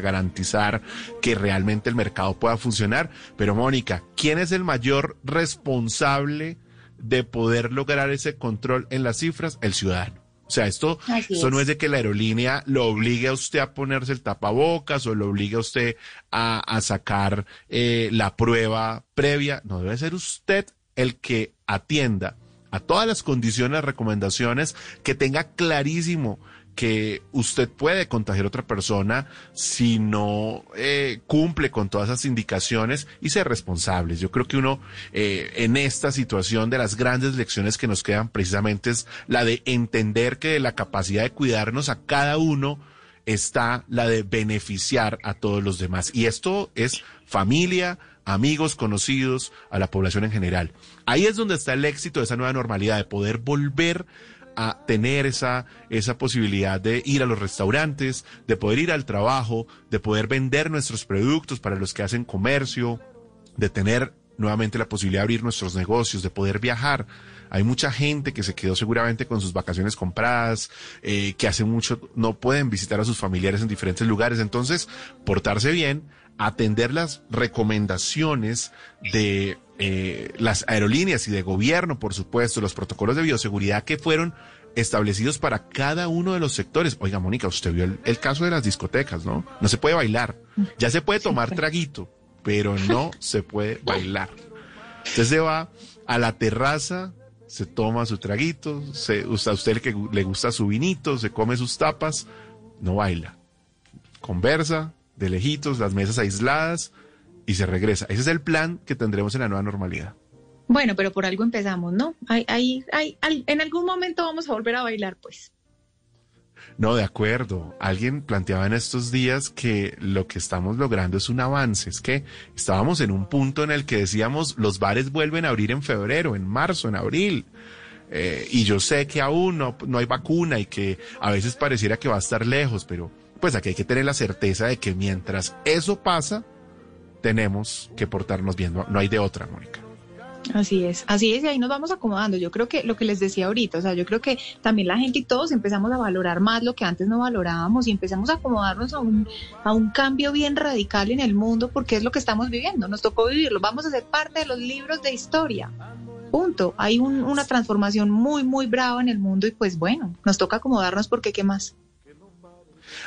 garantizar que realmente el mercado pueda funcionar. Pero Mónica, ¿quién es el mayor responsable de poder lograr ese control en las cifras? El ciudadano. O sea, esto, no es de que la aerolínea lo obligue a usted a ponerse el tapabocas o lo obligue a usted a, sacar eh, la prueba previa. No, debe ser usted el que atienda a todas las condiciones, recomendaciones, que tenga clarísimo que usted puede contagiar a otra persona si no eh, cumple con todas esas indicaciones y ser responsables. Yo creo que uno eh, en esta situación de las grandes lecciones que nos quedan precisamente es la de entender que la capacidad de cuidarnos a cada uno está la de beneficiar a todos los demás. Y esto es familia, amigos, conocidos, a la población en general. Ahí es donde está el éxito de esa nueva normalidad, de poder volver a tener esa, esa posibilidad de ir a los restaurantes, de poder ir al trabajo, de poder vender nuestros productos para los que hacen comercio, de tener nuevamente la posibilidad de abrir nuestros negocios, de poder viajar. Hay mucha gente que se quedó seguramente con sus vacaciones compradas, eh, que hace mucho no pueden visitar a sus familiares en diferentes lugares. Entonces, portarse bien, atender las recomendaciones de eh, las aerolíneas y de gobierno, por supuesto, los protocolos de bioseguridad que fueron establecidos para cada uno de los sectores. Oiga, Mónica, usted vio el, caso de las discotecas, ¿no? No se puede bailar. Ya se puede tomar traguito, pero no se puede bailar. Usted se va a la terraza, se toma su traguito, se, a usted que le gusta su vinito, se come sus tapas, no baila. Conversa, de lejitos, las mesas aisladas, y se regresa. Ese es el plan que tendremos en la nueva normalidad. Bueno, pero por algo empezamos, ¿no? Hay, hay, hay, en algún momento vamos a volver a bailar, pues. No, de acuerdo. Alguien planteaba en estos días que lo que estamos logrando es un avance. Es que estábamos en un punto en el que decíamos los bares vuelven a abrir en febrero, en marzo, en abril. Eh, y yo sé que aún no, no hay vacuna y que a veces pareciera que va a estar lejos, pero pues aquí hay que tener la certeza de que mientras eso pasa, tenemos que portarnos bien, no, hay de otra, Mónica. Así es, así es, y ahí nos vamos acomodando. Yo creo que lo que les decía ahorita, o sea, yo creo que también la gente y todos empezamos a valorar más lo que antes no valorábamos y empezamos a acomodarnos a un, a un cambio bien radical en el mundo porque es lo que estamos viviendo, nos tocó vivirlo, vamos a ser parte de los libros de historia. Punto. Hay una transformación muy, muy brava en el mundo y pues bueno, nos toca acomodarnos porque ¿qué más?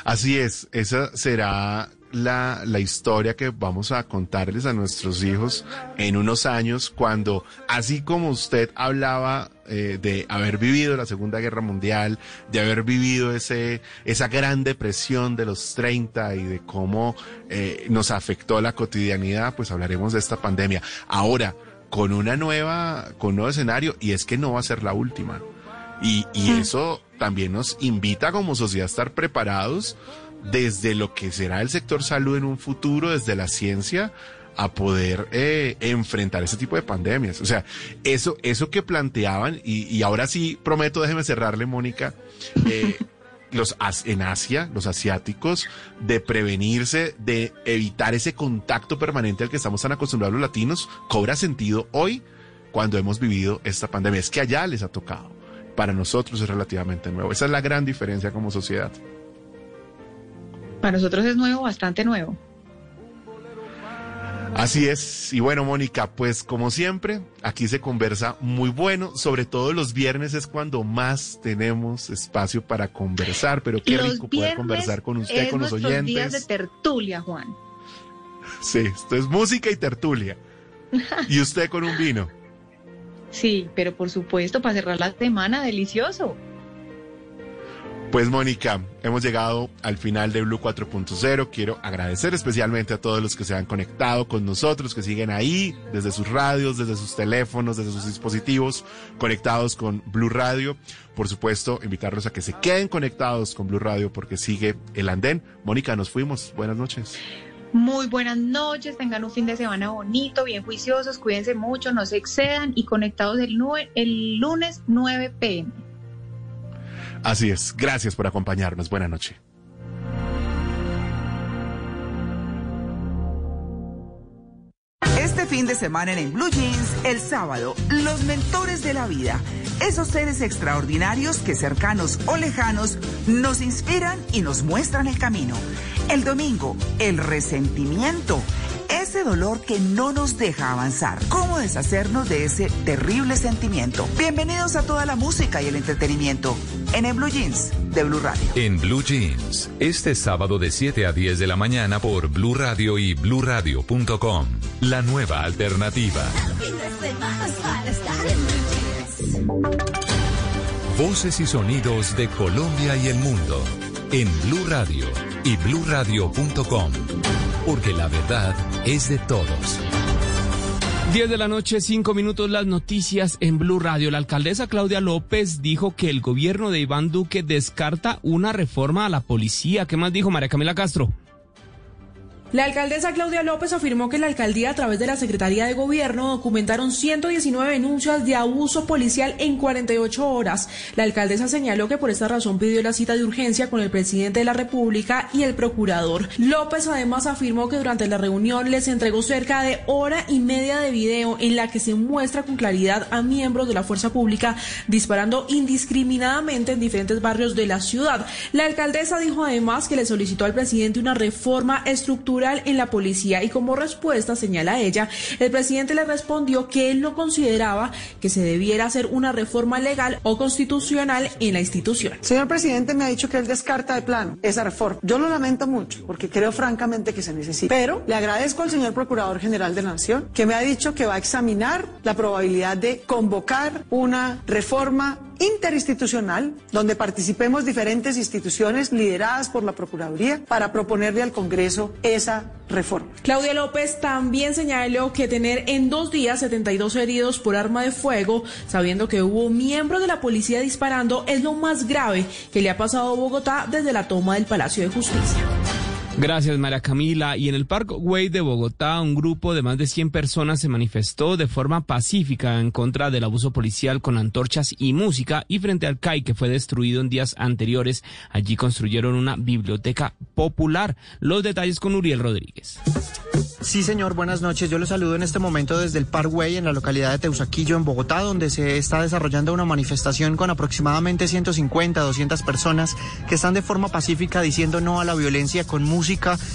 Así es, esa será la, la, historia que vamos a contarles a nuestros hijos en unos años, cuando, así como usted hablaba eh, de haber vivido la Segunda Guerra Mundial, de haber vivido ese, esa gran depresión de los 30 y de cómo eh, nos afectó la cotidianidad, pues hablaremos de esta pandemia. Ahora, con una nueva, con un nuevo escenario, y es que no va a ser la última. Y, y mm. eso también nos invita como sociedad a estar preparados desde lo que será el sector salud en un futuro, desde la ciencia, a poder eh, enfrentar ese tipo de pandemias. O sea, eso, eso que planteaban, y, ahora sí prometo, déjeme cerrarle, Mónica, eh, los en Asia, los asiáticos, de prevenirse, de evitar ese contacto permanente al que estamos tan acostumbrados los latinos, cobra sentido hoy cuando hemos vivido esta pandemia. Es que allá les ha tocado. Para nosotros es relativamente nuevo. Esa es la gran diferencia como sociedad. Para nosotros es nuevo, bastante nuevo. Así es. Y bueno, Mónica, pues como siempre, aquí se conversa muy bueno. Sobre todo los viernes es cuando más tenemos espacio para conversar, pero qué rico poder conversar con usted, con los oyentes. días de tertulia, Juan. Sí, esto es música y tertulia. y usted con un vino. Sí, pero por supuesto, para cerrar la semana, delicioso. Pues Mónica, hemos llegado al final de Blue 4.0. Quiero agradecer especialmente a todos los que se han conectado con nosotros, que siguen ahí desde sus radios, desde sus teléfonos, desde sus dispositivos, conectados con Blue Radio. Por supuesto, invitarlos a que se queden conectados con Blue Radio porque sigue el andén. Mónica, nos fuimos. Buenas noches. Muy buenas noches, tengan un fin de semana bonito, bien juiciosos, cuídense mucho, no se excedan y conectados el, el lunes 9 pm. Así es. Gracias por acompañarnos. Buenas noches. Este fin de semana en, Blue Jeans, el sábado, los mentores de la vida. Esos seres extraordinarios que cercanos o lejanos nos inspiran y nos muestran el camino. El domingo, el resentimiento ese dolor que no nos deja avanzar. ¿Cómo deshacernos de ese terrible sentimiento? Bienvenidos a toda la música y el entretenimiento en el Blue Jeans de Blue Radio. En Blue Jeans, este sábado de 7 a 10 de la mañana por Blue Radio y bluradio.com. La nueva alternativa. Voces y sonidos de Colombia y el mundo en Blue Radio y bluradio.com porque la verdad es de todos. 10 de la noche, 5 minutos, las noticias en Blue Radio. La alcaldesa Claudia López dijo que el gobierno de Iván Duque descarta una reforma a la policía. ¿Qué más dijo María Camila Castro? La alcaldesa Claudia López afirmó que la alcaldía a través de la Secretaría de Gobierno documentaron 119 denuncias de abuso policial en 48 horas. La alcaldesa señaló que por esta razón pidió la cita de urgencia con el presidente de la República y el procurador. López además afirmó que durante la reunión les entregó cerca de hora y media de video en la que se muestra con claridad a miembros de la fuerza pública disparando indiscriminadamente en diferentes barrios de la ciudad. La alcaldesa dijo además que le solicitó al presidente una reforma estructural en la policía y como respuesta, señala ella, el presidente le respondió que él no consideraba que se debiera hacer una reforma legal o constitucional en la institución. Señor presidente me ha dicho que él descarta de plano esa reforma. Yo lo lamento mucho porque creo francamente que se necesita. Pero le agradezco al señor Procurador General de la Nación que me ha dicho que va a examinar la probabilidad de convocar una reforma interinstitucional donde participemos diferentes instituciones lideradas por la Procuraduría para proponerle al Congreso esa reforma. Claudia López también señaló que tener en dos días 72 heridos por arma de fuego, sabiendo que hubo miembros de la policía disparando, es lo más grave que le ha pasado a Bogotá desde la toma del Palacio de Justicia. Gracias, María Camila. Y en el Parkway de Bogotá, un grupo de más de 100 personas se manifestó de forma pacífica en contra del abuso policial con antorchas y música y frente al CAI que fue destruido en días anteriores. Allí construyeron una biblioteca popular. Los detalles con Uriel Rodríguez. Sí, señor, buenas noches. Yo lo saludo en este momento desde el Parkway en la localidad de Teusaquillo, en Bogotá, donde se está desarrollando una manifestación con aproximadamente 150, 200 personas que están de forma pacífica diciendo no a la violencia con música,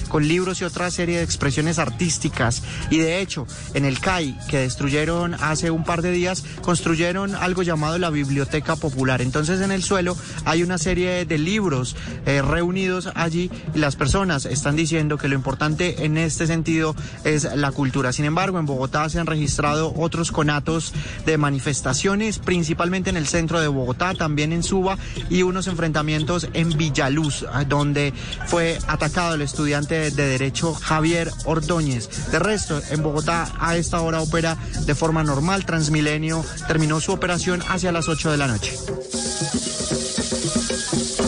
con libros y otra serie de expresiones artísticas. Y de hecho, en el CAI, que destruyeron hace un par de días, construyeron algo llamado la Biblioteca Popular. Entonces, en el suelo hay una serie de libros eh, reunidos allí y las personas están diciendo que lo importante en este sentido es la cultura. Sin embargo, en Bogotá se han registrado otros conatos de manifestaciones, principalmente en el centro de Bogotá, también en Suba y unos enfrentamientos en Villaluz, donde fue atacado estudiante de Derecho Javier Ordóñez. De resto, en Bogotá a esta hora opera de forma normal. Transmilenio terminó su operación hacia las 8 de la noche.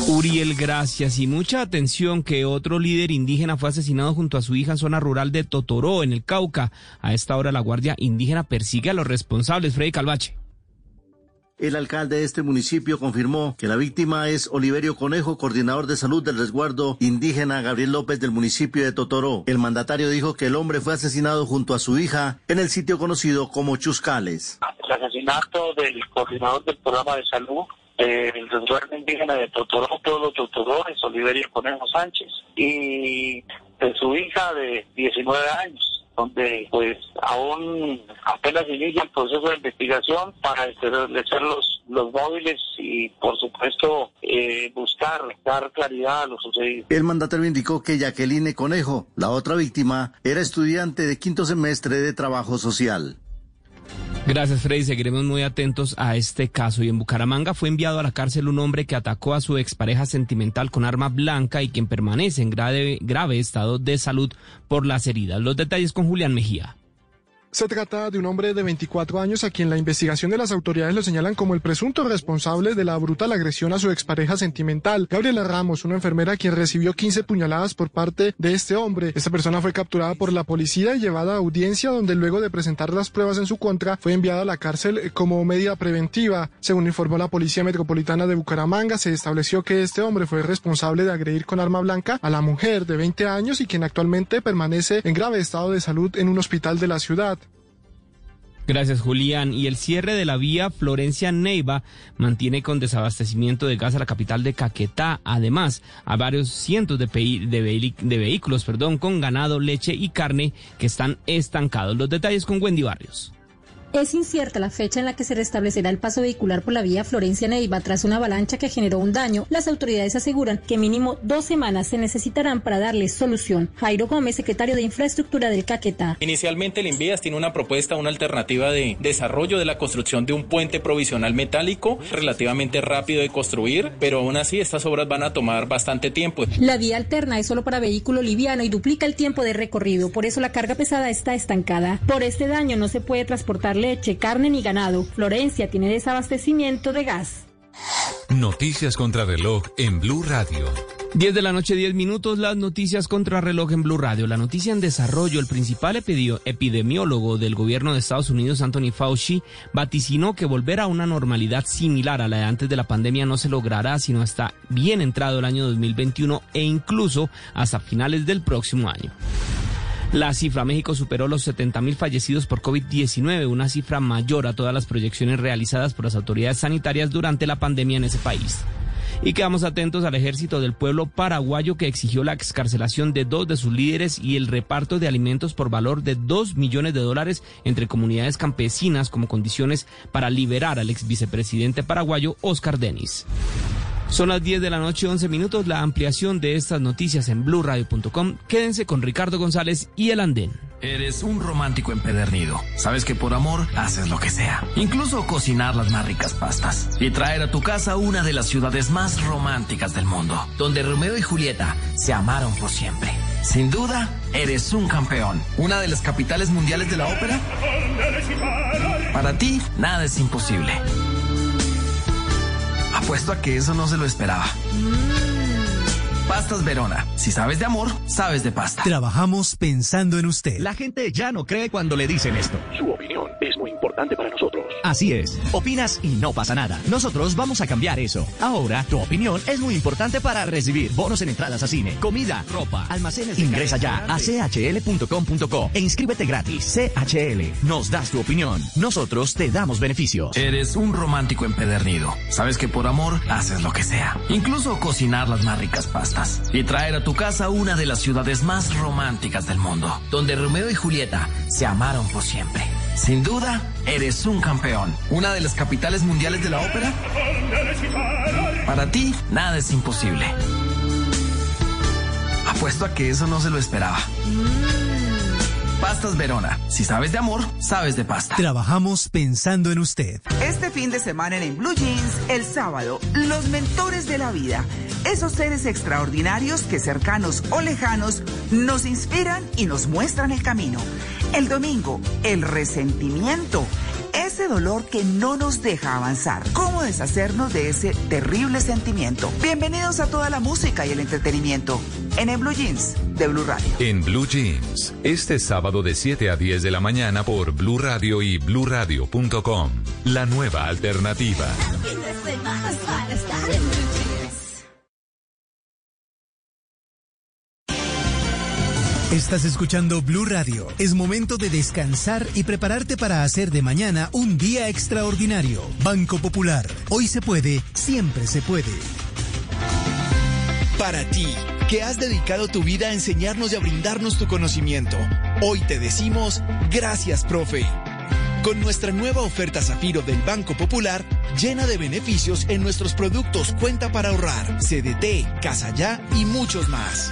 Uriel, gracias. Y mucha atención que otro líder indígena fue asesinado junto a su hija en zona rural de Totoró, en el Cauca. A esta hora la Guardia Indígena persigue a los responsables. Freddy Calvache. El alcalde de este municipio confirmó que la víctima es Oliverio Conejo, coordinador de salud del resguardo indígena Gabriel López del municipio de Totoró. El mandatario dijo que el hombre fue asesinado junto a su hija en el sitio conocido como Chuscales. El asesinato del coordinador del programa de salud el resguardo indígena de Totoró, pueblo Totoró, es Oliverio Conejo Sánchez, y de su hija de 19 años, donde pues aún apenas inicia el proceso de investigación para establecer los, los móviles y por supuesto eh, buscar dar claridad a lo sucedido. El mandatario indicó que Jacqueline Conejo, la otra víctima, era estudiante de quinto semestre de trabajo social. Gracias, Freddy. Seguiremos muy atentos a este caso. Y en Bucaramanga fue enviado a la cárcel un hombre que atacó a su expareja sentimental con arma blanca y quien permanece en grave, grave estado de salud por las heridas. Los detalles con Julián Mejía. Se trata de un hombre de 24 años a quien la investigación de las autoridades lo señalan como el presunto responsable de la brutal agresión a su expareja sentimental, Gabriela Ramos, una enfermera quien recibió 15 puñaladas por parte de este hombre. Esta persona fue capturada por la policía y llevada a audiencia donde luego de presentar las pruebas en su contra fue enviada a la cárcel como medida preventiva. Según informó la Policía Metropolitana de Bucaramanga, se estableció que este hombre fue responsable de agredir con arma blanca a la mujer de 20 años y quien actualmente permanece en grave estado de salud en un hospital de la ciudad. Gracias, Julián. Y el cierre de la vía Florencia-Neiva mantiene con desabastecimiento de gas a la capital de Caquetá. Además, a varios cientos de, de vehículos perdón, con ganado, leche y carne que están estancados. Los detalles con Wendy Barrios. Es incierta la fecha en la que se restablecerá el paso vehicular por la vía Florencia-Neiva tras una avalancha que generó un daño. Las autoridades aseguran que mínimo dos semanas se necesitarán para darle solución. Jairo Gómez, secretario de Infraestructura del Caquetá. Inicialmente el Invías tiene una propuesta, una alternativa de desarrollo de la construcción de un puente provisional metálico relativamente rápido de construir, pero aún así estas obras van a tomar bastante tiempo. La vía alterna es solo para vehículo liviano y duplica el tiempo de recorrido, por eso la carga pesada está estancada. Por este daño no se puede transportar leche, carne ni ganado. Florencia tiene desabastecimiento de gas. Noticias contra reloj en Blue Radio. 10 de la noche, 10 minutos, las noticias contra reloj en Blue Radio. La noticia en desarrollo, el principal epidemiólogo del gobierno de Estados Unidos, Anthony Fauci, vaticinó que volver a una normalidad similar a la de antes de la pandemia no se logrará sino hasta bien entrado el año 2021 e incluso hasta finales del próximo año. La cifra México superó los 70.000 fallecidos por COVID-19, una cifra mayor a todas las proyecciones realizadas por las autoridades sanitarias durante la pandemia en ese país. Y quedamos atentos al ejército del pueblo paraguayo que exigió la excarcelación de dos de sus líderes y el reparto de alimentos por valor de 2 millones de dólares entre comunidades campesinas como condiciones para liberar al ex vicepresidente paraguayo Oscar Denis. Son las 10 de la noche, 11 minutos. La ampliación de estas noticias en blurradio.com. Quédense con Ricardo González y el Andén. Eres un romántico empedernido. Sabes que por amor haces lo que sea. Incluso cocinar las más ricas pastas. Y traer a tu casa una de las ciudades más románticas del mundo. Donde Romeo y Julieta se amaron por siempre. Sin duda, eres un campeón. Una de las capitales mundiales de la ópera. Para ti, nada es imposible. Apuesto a que eso no se lo esperaba. Pastas Verona. Si sabes de amor, sabes de pasta. Trabajamos pensando en usted. La gente ya no cree cuando le dicen esto. Su opinión es muy importante para nosotros. Así es. Opinas y no pasa nada. Nosotros vamos a cambiar eso. Ahora, tu opinión es muy importante para recibir bonos en entradas a cine, comida, ropa, almacenes. Ingresa ya a chl.com.co e inscríbete gratis. CHL. Nos das tu opinión. Nosotros te damos beneficios. Eres un romántico empedernido. Sabes que por amor haces lo que sea. Incluso cocinar las más ricas pastas y traer a tu casa una de las ciudades más románticas del mundo, donde Romeo y Julieta se amaron por siempre. Sin duda, eres un campeón. Una de las capitales mundiales de la ópera. Para ti, nada es imposible. Apuesto a que eso no se lo esperaba. Pastas Verona. Si sabes de amor, sabes de pasta. Trabajamos pensando en usted. Este fin de semana en Blue Jeans, el sábado, los mentores de la vida. Esos seres extraordinarios que cercanos o lejanos nos inspiran y nos muestran el camino. El domingo, el resentimiento ese dolor que no nos deja avanzar. ¿Cómo deshacernos de ese terrible sentimiento? Bienvenidos a toda la música y el entretenimiento en el Blue Jeans de Blue Radio. En Blue Jeans, este sábado de 7 a 10 de la mañana por Blue Radio y bluradio.com. La nueva alternativa. Estás escuchando Blue Radio. Es momento de descansar y prepararte para hacer de mañana un día extraordinario. Banco Popular. Hoy se puede, siempre se puede. Para ti, que has dedicado tu vida a enseñarnos y a brindarnos tu conocimiento, hoy te decimos gracias, profe. Con nuestra nueva oferta Zafiro del Banco Popular, llena de beneficios en nuestros productos Cuenta para ahorrar, CDT, Casa Ya y muchos más.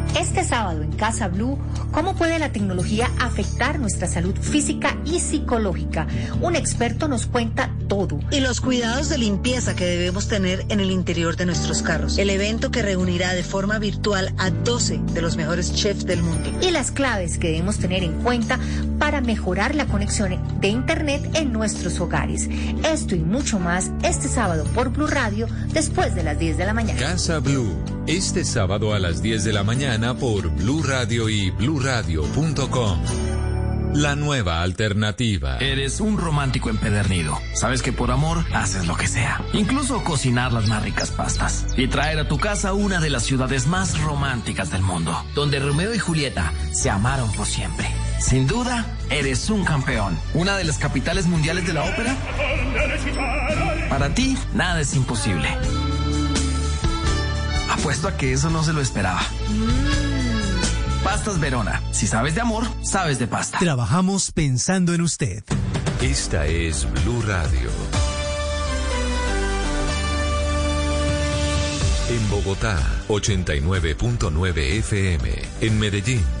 Este sábado en Casa Blue, ¿cómo puede la tecnología afectar nuestra salud física y psicológica? Un experto nos cuenta todo. Y los cuidados de limpieza que debemos tener en el interior de nuestros carros. El evento que reunirá de forma virtual a 12 de los mejores chefs del mundo. Y las claves que debemos tener en cuenta para mejorar la conexión de Internet en nuestros hogares. Esto y mucho más este sábado por Blue Radio después de las 10 de la mañana. Casa Blue, este sábado a las 10 de la mañana por Blue Radio y bluradio.com. La nueva alternativa. Eres un romántico empedernido. Sabes que por amor haces lo que sea. Incluso cocinar las más ricas pastas. Y traer a tu casa una de las ciudades más románticas del mundo. Donde Romeo y Julieta se amaron por siempre. Sin duda, eres un campeón. Una de las capitales mundiales de la ópera. Para ti, nada es imposible. Apuesto a que eso no se lo esperaba. Pastas Verona. Si sabes de amor, sabes de pasta. Trabajamos pensando en usted. Esta es Blue Radio. En Bogotá, 89.9 FM. En Medellín.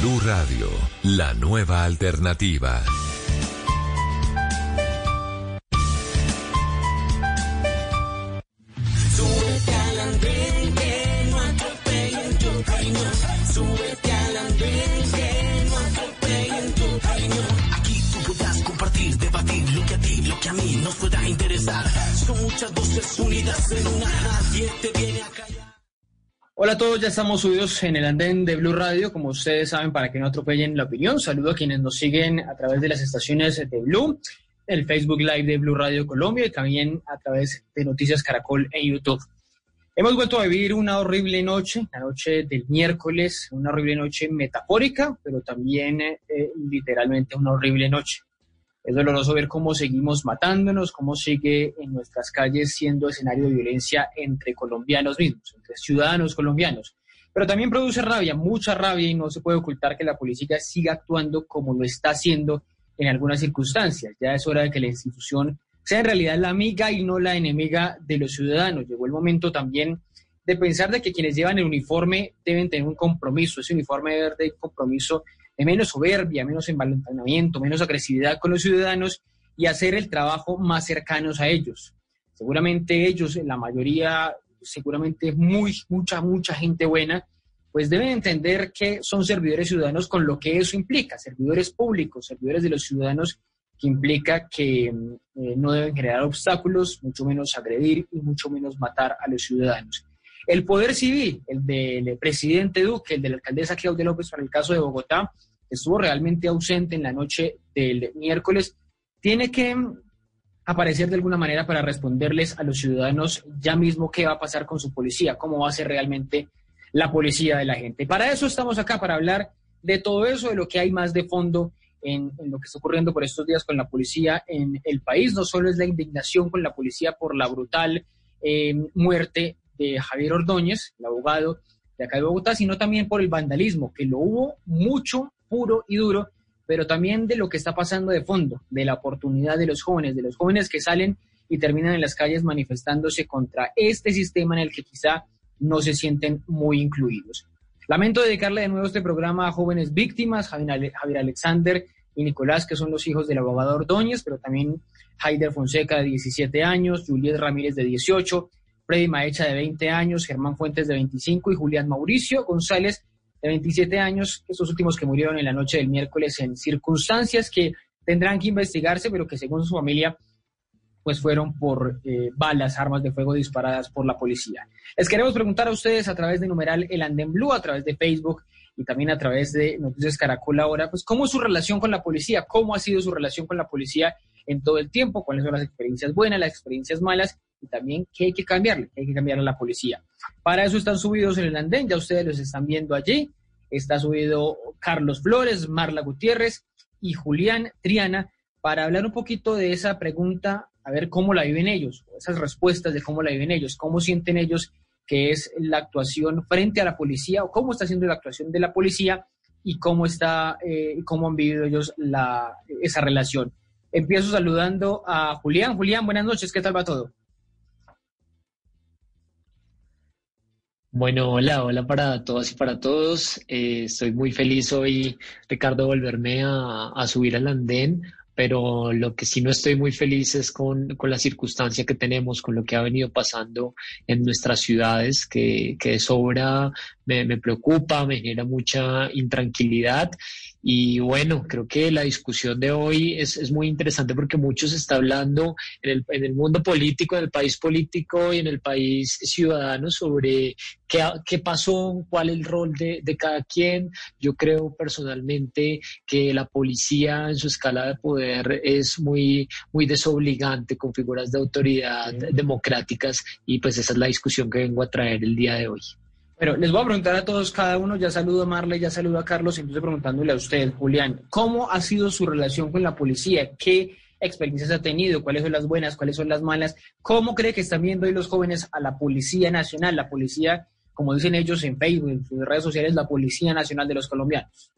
Blue Radio, la nueva alternativa. Aquí tú podrás compartir, debatir lo que a ti, lo que a mí nos pueda interesar. Son muchas voces unidas en una. Nadie te viene a callar. Hola a todos, ya estamos subidos en el andén de Blue Radio, como ustedes saben, para que no atropellen la opinión. Saludo a quienes nos siguen a través de las estaciones de Blue, el Facebook Live de Blue Radio Colombia y también a través de Noticias Caracol en YouTube. Hemos vuelto a vivir una horrible noche, la noche del miércoles, una horrible noche metafórica, pero también eh, literalmente una horrible noche. Es doloroso ver cómo seguimos matándonos, cómo sigue en nuestras calles siendo escenario de violencia entre colombianos mismos, entre ciudadanos colombianos. Pero también produce rabia, mucha rabia, y no se puede ocultar que la policía siga actuando como lo está haciendo en algunas circunstancias. Ya es hora de que la institución sea en realidad la amiga y no la enemiga de los ciudadanos. Llegó el momento también de pensar de que quienes llevan el uniforme deben tener un compromiso, ese uniforme debe de compromiso de menos soberbia, menos envalentonamiento, menos agresividad con los ciudadanos y hacer el trabajo más cercanos a ellos. Seguramente ellos, la mayoría, seguramente muy, mucha, mucha gente buena, pues deben entender que son servidores ciudadanos con lo que eso implica, servidores públicos, servidores de los ciudadanos, que implica que eh, no deben generar obstáculos, mucho menos agredir y mucho menos matar a los ciudadanos. El poder civil, el del presidente Duque, el de la alcaldesa Claudia López para el caso de Bogotá, estuvo realmente ausente en la noche del miércoles, tiene que aparecer de alguna manera para responderles a los ciudadanos ya mismo qué va a pasar con su policía, cómo va a ser realmente la policía de la gente. Para eso estamos acá, para hablar de todo eso, de lo que hay más de fondo en, lo que está ocurriendo por estos días con la policía en el país. No solo es la indignación con la policía por la brutal eh, muerte de Javier Ordóñez, el abogado de acá de Bogotá, sino también por el vandalismo, que lo hubo mucho, puro y duro, pero también de lo que está pasando de fondo, de la oportunidad de los jóvenes, de los jóvenes que salen y terminan en las calles manifestándose contra este sistema en el que quizá no se sienten muy incluidos. Lamento dedicarle de nuevo este programa a jóvenes víctimas, Javier Alexander y Nicolás, que son los hijos del abogado Ordóñez, pero también Haider Fonseca, de 17 años, Juliet Ramírez, de 18, Freddy Maecha, de 20 años, Germán Fuentes, de 25, y Julián Mauricio González, de 27 años, estos últimos que murieron en la noche del miércoles en circunstancias que tendrán que investigarse, pero que según su familia pues fueron por eh, balas, armas de fuego disparadas por la policía. Les queremos preguntar a ustedes a través de numeral El Andén Blue, a través de Facebook y también a través de Noticias Caracol ahora, pues cómo es su relación con la policía, cómo ha sido su relación con la policía en todo el tiempo, cuáles son las experiencias buenas, las experiencias malas y también qué hay que cambiarle, qué hay que cambiar a la policía. Para eso están subidos en el andén, ya ustedes los están viendo allí. Está subido Carlos Flores, Marla Gutiérrez, y Julián Triana para hablar un poquito de esa pregunta, a ver cómo la viven ellos, esas respuestas de cómo la viven ellos, cómo sienten ellos que es la actuación frente a la policía o cómo está siendo la actuación de la policía y cómo está eh, cómo han vivido ellos la, esa relación. Empiezo saludando a Julián. Julián, buenas noches, ¿qué tal va todo? Bueno, hola, hola para todas y para todos. Eh, estoy muy feliz hoy, Ricardo, volverme a, subir al andén pero lo que sí no estoy muy feliz es con, con, la circunstancia que tenemos, con lo que ha venido pasando en nuestras ciudades, que, que de sobra me, preocupa, me genera mucha intranquilidad. Y bueno, creo que la discusión de hoy es, es muy interesante porque mucho se está hablando en el, en el, mundo político, en el país político y en el país ciudadano sobre qué, qué pasó, cuál es el rol de, de cada quien. Yo creo personalmente que la policía en su escala de poder es muy, muy desobligante con figuras de autoridad democráticas y pues esa es la discusión que vengo a traer el día de hoy. Pero les voy a preguntar a todos, cada uno, ya saludo a Marley, ya saludo a Carlos, entonces preguntándole a usted, Julián, ¿cómo ha sido su relación con la policía? ¿Qué experiencias ha tenido? ¿Cuáles son las buenas? ¿Cuáles son las malas? ¿Cómo cree que están viendo hoy los jóvenes a la Policía Nacional, la policía, como dicen ellos en Facebook, en sus redes sociales, la Policía Nacional de los Colombianos?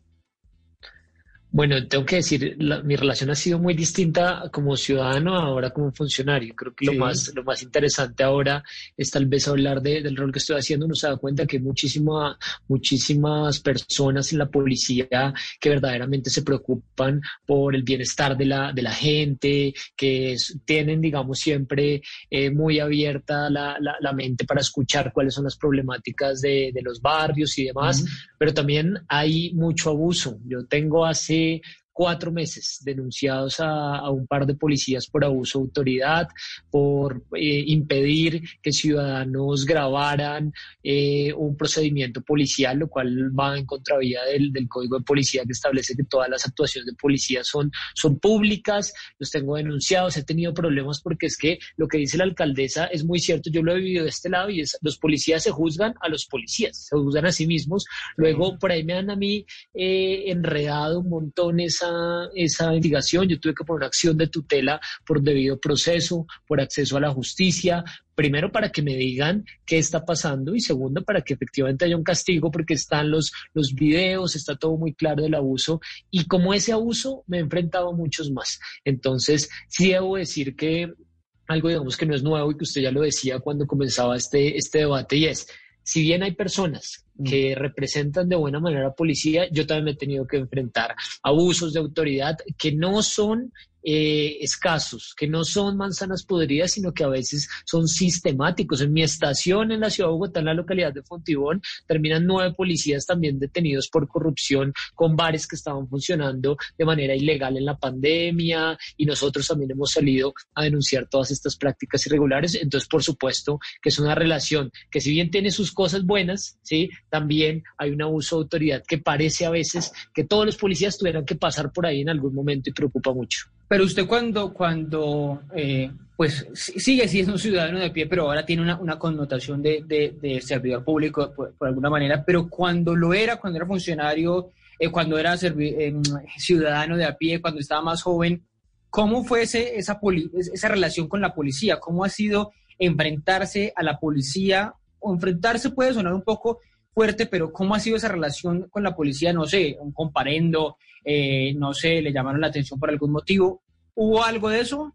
Bueno, tengo que decir, la, mi relación ha sido muy distinta como ciudadano ahora como funcionario. Creo que sí. lo, más, lo más interesante ahora es tal vez hablar de, del rol que estoy haciendo. Uno se da cuenta que hay muchísima, muchísimas personas en la policía que verdaderamente se preocupan por el bienestar de la, de la gente, que es, tienen, digamos, siempre eh, muy abierta la, la, la, mente para escuchar cuáles son las problemáticas de, de los barrios y demás. Uh -huh. Pero también hay mucho abuso. Yo tengo hace energy cuatro meses denunciados a, un par de policías por abuso de autoridad, por eh, impedir que ciudadanos grabaran eh, un procedimiento policial, lo cual va en contravía del, Código de Policía que establece que todas las actuaciones de policía son, son públicas. Los tengo denunciados, he tenido problemas porque es que lo que dice la alcaldesa es muy cierto, yo lo he vivido de este lado y es, los policías se juzgan a los policías, se juzgan a sí mismos. Luego por ahí me han a mí eh, enredado montón esa, esa investigación. Yo tuve que poner acción de tutela por debido proceso, por acceso a la justicia. Primero, para que me digan qué está pasando y segundo, para que efectivamente haya un castigo porque están los, los videos, está todo muy claro del abuso y como ese abuso me he enfrentado a muchos más. Entonces, sí debo decir que algo, digamos, que no es nuevo y que usted ya lo decía cuando comenzaba este, este debate y es, si bien hay personas que representan de buena manera a la policía, yo también me he tenido que enfrentar abusos de autoridad que no son eh, escasos, que no son manzanas podridas, sino que a veces son sistemáticos. En mi estación en la ciudad de Bogotá, en la localidad de Fontibón, terminan nueve policías también detenidos por corrupción con bares que estaban funcionando de manera ilegal en la pandemia y nosotros también hemos salido a denunciar todas estas prácticas irregulares. Entonces, por supuesto que es una relación que si bien tiene sus cosas buenas, ¿sí? también hay un abuso de autoridad que parece a veces que todos los policías tuvieran que pasar por ahí en algún momento y preocupa mucho. Pero usted cuando, cuando eh, pues sigue siendo un ciudadano de pie, pero ahora tiene una, una connotación de, de, de, servidor público por, alguna manera, pero cuando lo era, cuando era funcionario, eh, cuando era eh, ciudadano de a pie, cuando estaba más joven, ¿cómo fue ese, esa, esa relación con la policía? ¿Cómo ha sido enfrentarse a la policía? O enfrentarse puede sonar un poco fuerte, pero ¿cómo ha sido esa relación con la policía? No sé, un comparendo, eh, no sé, le llamaron la atención por algún motivo. ¿Hubo algo de eso?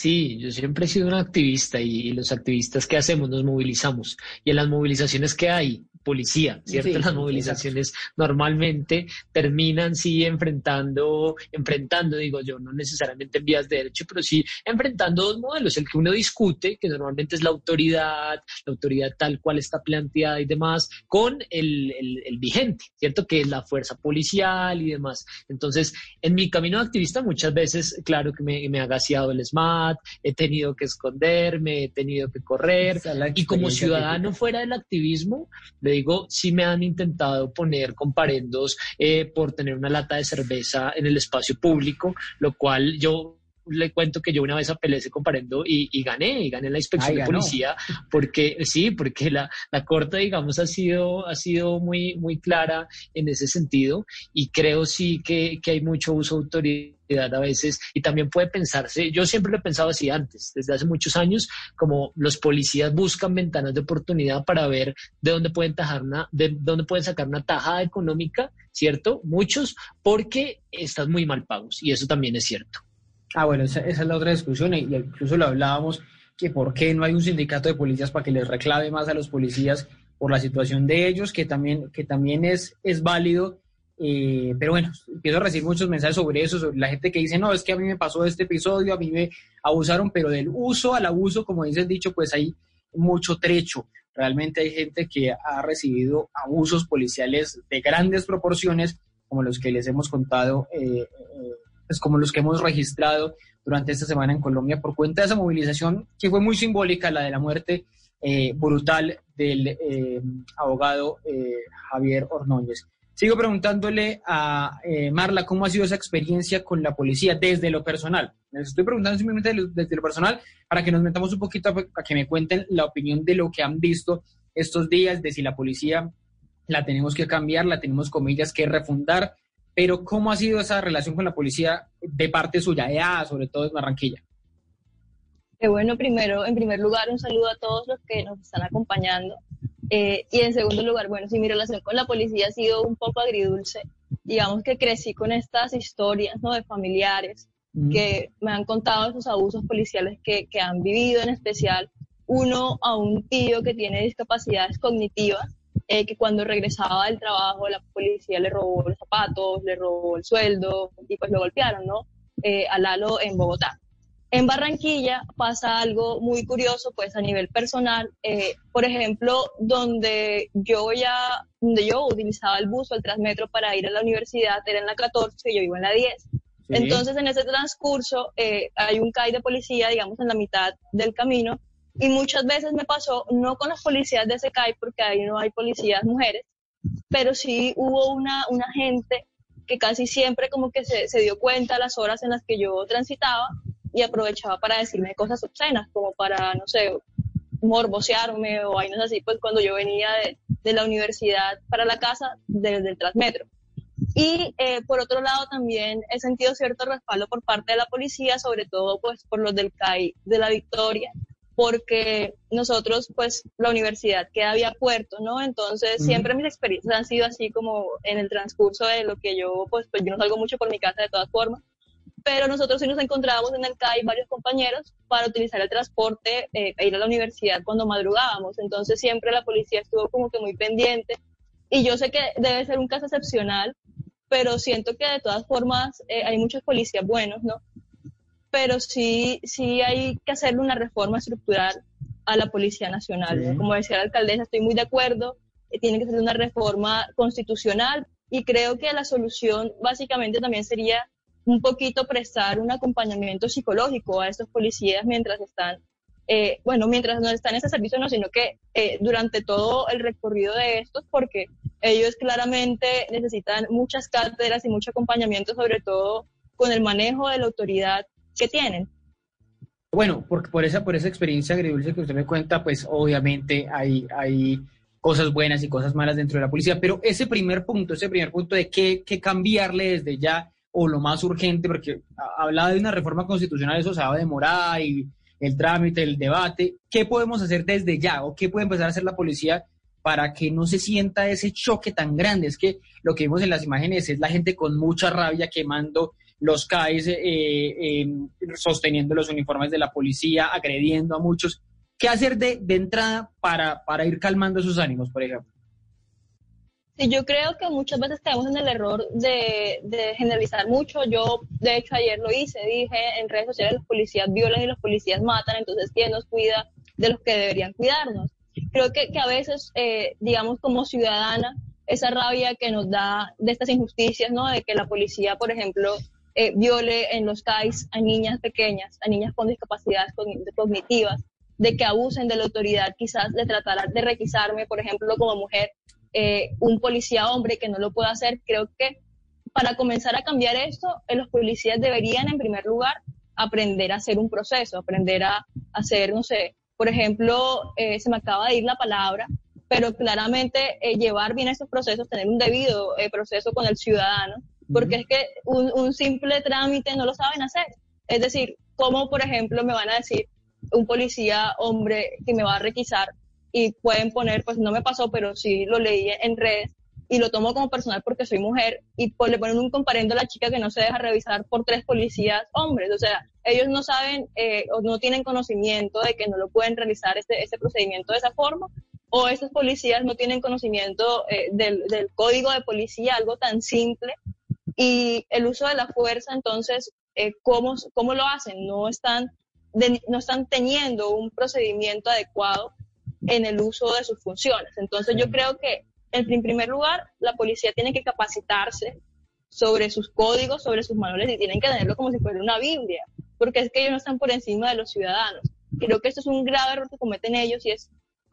Sí, yo siempre he sido un activista y los activistas que hacemos nos movilizamos. Y en las movilizaciones que hay, policía, ¿cierto? Sí, Las movilizaciones exacto. normalmente terminan sí enfrentando, enfrentando, digo yo, no necesariamente en vías de derecho, pero sí enfrentando dos modelos, el que uno discute, que normalmente es la autoridad, la autoridad tal cual está planteada y demás, con el, el, el vigente, ¿cierto? Que es la fuerza policial y demás. Entonces, en mi camino de activista muchas veces, claro que me, me ha gaseado el SMAT, he tenido que esconderme, he tenido que correr, y como ciudadano fuera del activismo, le digo, sí me han intentado poner comparendos eh, por tener una lata de cerveza en el espacio público, lo cual yo le cuento que yo una vez apelé ese comparendo y, y gané, y gané la inspección de policía, porque sí, porque la, la corte, digamos, ha sido, ha sido muy, muy clara en ese sentido y creo sí que, que hay mucho uso de autoridad a veces y también puede pensarse, yo siempre lo he pensado así antes, desde hace muchos años, como los policías buscan ventanas de oportunidad para ver de dónde pueden tajar una, de dónde pueden sacar una tajada económica, ¿cierto? Muchos, porque están muy mal pagos y eso también es cierto. Ah, bueno, esa, esa es la otra discusión y incluso lo hablábamos que por qué no hay un sindicato de policías para que les reclame más a los policías por la situación de ellos, que también, que también es, es válido eh, pero bueno, empiezo a recibir muchos mensajes sobre eso, sobre la gente que dice, no, es que a mí me pasó este episodio, a mí me abusaron, pero del uso al abuso, como dice el dicho, pues hay mucho trecho. Realmente hay gente que ha recibido abusos policiales de grandes proporciones, como los que les hemos contado, eh, eh, pues como los que hemos registrado durante esta semana en Colombia por cuenta de esa movilización que fue muy simbólica, la de la muerte brutal del abogado Javier Ordóñez. Sigo preguntándole a eh, Marla cómo ha sido esa experiencia con la policía desde lo personal. Les estoy preguntando simplemente desde lo personal para que nos metamos un poquito a, que me cuenten la opinión de lo que han visto estos días, de si la policía la tenemos que cambiar, la tenemos comillas que refundar, pero cómo ha sido esa relación con la policía de parte suya, sobre todo en Barranquilla. Eh, bueno, primero, en primer lugar, un saludo a todos los que nos están acompañando. Eh, y en segundo lugar, bueno, si mi relación con la policía ha sido un poco agridulce, digamos que crecí con estas historias ¿no? de familiares mm. que me han contado esos abusos policiales que, que han vivido, en especial uno a un tío que tiene discapacidades cognitivas, eh, que cuando regresaba del trabajo la policía le robó los zapatos, le robó el sueldo y pues lo golpearon, ¿no? Eh, a Lalo en Bogotá. En Barranquilla pasa algo muy curioso, pues a nivel personal, eh, por ejemplo, donde yo ya, donde yo utilizaba el bus o el transmetro para ir a la universidad, era en la 14 y yo vivo en la 10. Entonces, en ese transcurso eh, hay un CAI de policía, digamos, en la mitad del camino, y muchas veces me pasó, no con las policías de ese CAI, porque ahí no hay policías mujeres, pero sí hubo una, una gente que casi siempre como que se, se dio cuenta las horas en las que yo transitaba y aprovechaba para decirme cosas obscenas, como para, no sé, morbosearme o vainas así, pues cuando yo venía de, de la universidad para la casa desde el Transmetro. Y eh, por otro lado también he sentido cierto respaldo por parte de la policía, sobre todo pues por los del CAI de la Victoria, porque nosotros pues la universidad queda vía puerto, ¿no? Entonces siempre mis experiencias han sido así como en el transcurso de lo que yo pues, pues yo no salgo mucho por mi casa de todas formas, pero nosotros sí nos encontrábamos en el CAI varios compañeros para utilizar el transporte eh, e ir a la universidad cuando madrugábamos. Entonces siempre la policía estuvo como que muy pendiente. Y yo sé que debe ser un caso excepcional, pero siento que de todas formas eh, hay muchos policías buenos, ¿no? Pero sí, sí hay que hacerle una reforma estructural a la Policía Nacional. Como decía la alcaldesa, estoy muy de acuerdo, eh, tiene que ser una reforma constitucional y creo que la solución básicamente también sería un poquito prestar un acompañamiento psicológico a estos policías mientras están, eh, bueno, mientras no están en ese servicio, no, sino que eh, durante todo el recorrido de estos, porque ellos claramente necesitan muchas cátedras y mucho acompañamiento, sobre todo con el manejo de la autoridad tienen. Bueno, porque por esa, por esa experiencia agridulce que usted me cuenta, pues obviamente hay, hay cosas buenas y cosas malas dentro de la policía, pero ese primer punto, ese primer punto de qué, qué cambiarle desde ya o lo más urgente, porque hablaba de una reforma constitucional, eso se va a demorar y el trámite, el debate. ¿Qué podemos hacer desde ya o qué puede empezar a hacer la policía para que no se sienta ese choque tan grande? Es que lo que vimos en las imágenes es la gente con mucha rabia quemando los CAIs, eh, eh, sosteniendo los uniformes de la policía, agrediendo a muchos. ¿Qué hacer de, de entrada para, para ir calmando esos ánimos, por ejemplo? Sí, yo creo que muchas veces caemos en el error de, generalizar mucho. Yo, de hecho, ayer lo hice, dije en redes sociales, los policías violan y los policías matan, entonces, ¿quién nos cuida de los que deberían cuidarnos? Creo que, que a veces, eh, digamos, como ciudadana, esa rabia que nos da de estas injusticias, ¿no? De que la policía, por ejemplo, eh, viole en los CAIs a niñas pequeñas, a niñas con discapacidades cognitivas, de que abusen de la autoridad, quizás de tratar de requisarme, por ejemplo, como mujer, eh, un policía hombre que no lo pueda hacer. Creo que para comenzar a cambiar esto, eh, los policías deberían, en primer lugar, aprender a hacer un proceso, aprender a hacer, no sé, por ejemplo, eh, se me acaba de ir la palabra, pero claramente eh, llevar bien esos procesos, tener un debido proceso con el ciudadano, porque es que un, un, simple trámite no lo saben hacer. Es decir, ¿cómo, por ejemplo, me van a decir un policía hombre que me va a requisar y pueden poner, pues no me pasó, pero sí lo leí en redes, y lo tomo como personal porque soy mujer y pues, le ponen un comparendo a la chica que no se deja revisar por tres policías hombres. O sea, ellos no saben eh, o no tienen conocimiento de que no lo pueden realizar este, este procedimiento de esa forma o esos policías no tienen conocimiento eh, del, del, código de policía, algo tan simple. Y el uso de la fuerza, entonces, eh, ¿cómo, ¿cómo, lo hacen? No están, no están teniendo un procedimiento adecuado en el uso de sus funciones. Entonces, yo creo que en primer lugar, la policía tiene que capacitarse sobre sus códigos, sobre sus manuales y tienen que tenerlo como si fuera una Biblia, porque es que ellos no están por encima de los ciudadanos. Creo que esto es un grave error que cometen ellos y es,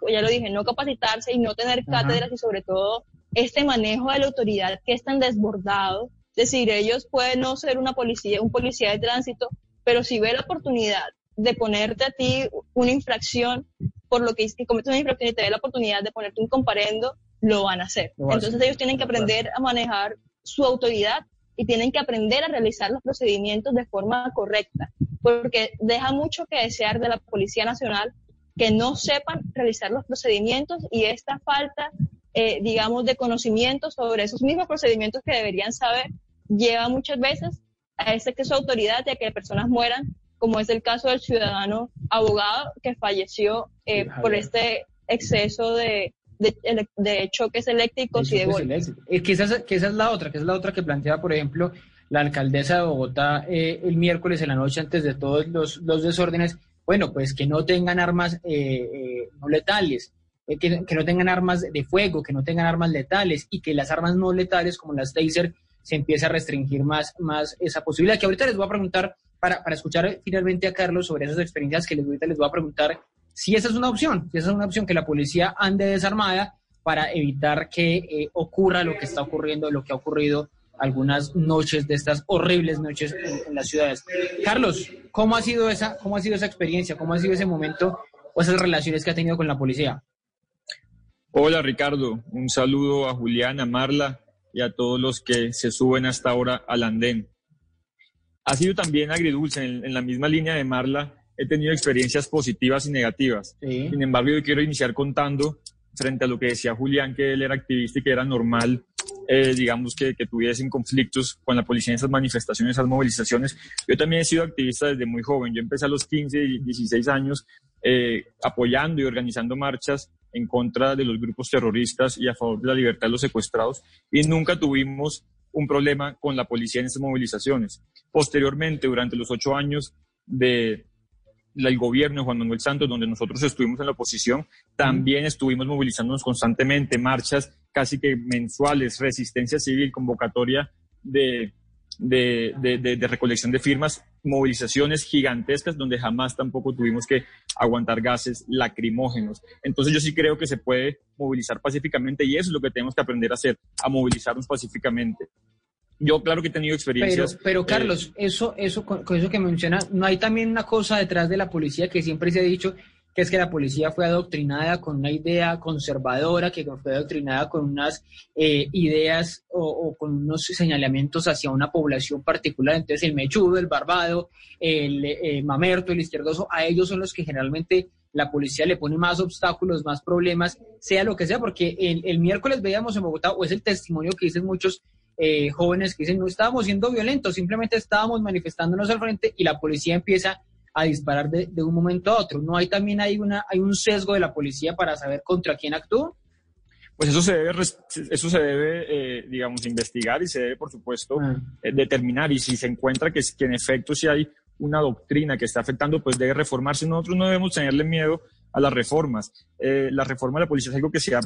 ya lo dije, no capacitarse y no tener cátedras y sobre todo este manejo de la autoridad que es tan desbordado. Es decir, ellos pueden no ser una policía, un policía de tránsito, pero si ve la oportunidad de ponerte a ti una infracción por lo que, que cometes una infracción y te ve la oportunidad de ponerte un comparendo, lo van a hacer. Entonces ellos tienen que aprender a manejar su autoridad y tienen que aprender a realizar los procedimientos de forma correcta, porque deja mucho que desear de la Policía Nacional que no sepan realizar los procedimientos y esta falta, eh, digamos, de conocimiento sobre esos mismos procedimientos que deberían saber lleva muchas veces a ese que su autoridad y a que personas mueran, como es el caso del ciudadano abogado que falleció eh, por este exceso de, de, choques eléctricos y de golpes. Es que esa, que esa es la otra, que es la otra que planteaba, por ejemplo, la alcaldesa de Bogotá eh, el miércoles en la noche antes de todos los, los desórdenes, bueno, pues que no tengan armas eh, eh, no letales, que, que, no tengan armas de fuego, que no tengan armas letales y que las armas no letales como las taser se empiece a restringir más, más esa posibilidad. Que ahorita les voy a preguntar, para, para escuchar finalmente a Carlos sobre esas experiencias que les, ahorita les voy a preguntar si esa es una opción, si esa es una opción que la policía ande desarmada para evitar que eh, ocurra lo que está ocurriendo, lo que ha ocurrido algunas noches de estas horribles noches en, las ciudades. Carlos, ¿cómo ha sido esa, cómo ha sido esa experiencia, cómo ha sido ese momento o esas relaciones que ha tenido con la policía? Hola Ricardo, un saludo a Julián, a Marla y a todos los que se suben hasta ahora al andén. Ha sido también agridulce en la misma línea de Marla he tenido experiencias positivas y negativas. Sin embargo, yo quiero iniciar contando, frente a lo que decía Julián, que él era activista y que era normal, eh, digamos, que, que, tuviesen conflictos con la policía en esas manifestaciones, esas movilizaciones. Yo también he sido activista desde muy joven. Yo empecé a los 15, 16 años eh, apoyando y organizando marchas en contra de los grupos terroristas y a favor de la libertad de los secuestrados y nunca tuvimos un problema con la policía en esas movilizaciones. Posteriormente, durante los ocho años de, el gobierno de Juan Manuel Santos, donde nosotros estuvimos en la oposición, también estuvimos movilizándonos constantemente, marchas casi que mensuales, resistencia civil, convocatoria de, de, de, recolección de firmas, movilizaciones gigantescas donde jamás tampoco tuvimos que aguantar gases lacrimógenos. Entonces yo sí creo que se puede movilizar pacíficamente y eso es lo que tenemos que aprender a hacer, a movilizarnos pacíficamente. Yo claro que he tenido experiencias. Pero, eh, Carlos, eso, eso, con, eso que menciona, ¿no hay también una cosa detrás de la policía que siempre se ha dicho, que es que la policía fue adoctrinada con una idea conservadora, que fue adoctrinada con unas eh, ideas o, con unos señalamientos hacia una población particular. Entonces, el mechudo, el barbado, el eh, mamerto, el izquierdoso, a ellos son los que generalmente la policía le pone más obstáculos, más problemas, sea lo que sea, porque el, el miércoles veíamos en Bogotá, o es el testimonio que dicen muchos, eh, jóvenes que dicen no estábamos siendo violentos, simplemente estábamos manifestándonos al frente y la policía empieza a disparar de, un momento a otro. ¿No hay también hay, una, hay un sesgo de la policía para saber contra quién actúa? Pues eso se debe, eso se debe eh, digamos, investigar y se debe, por supuesto, ah. eh, determinar. Y si se encuentra que, que en efecto si hay una doctrina que está afectando, pues debe reformarse. Nosotros no debemos tenerle miedo a las reformas. la reforma de la policía es algo que se ha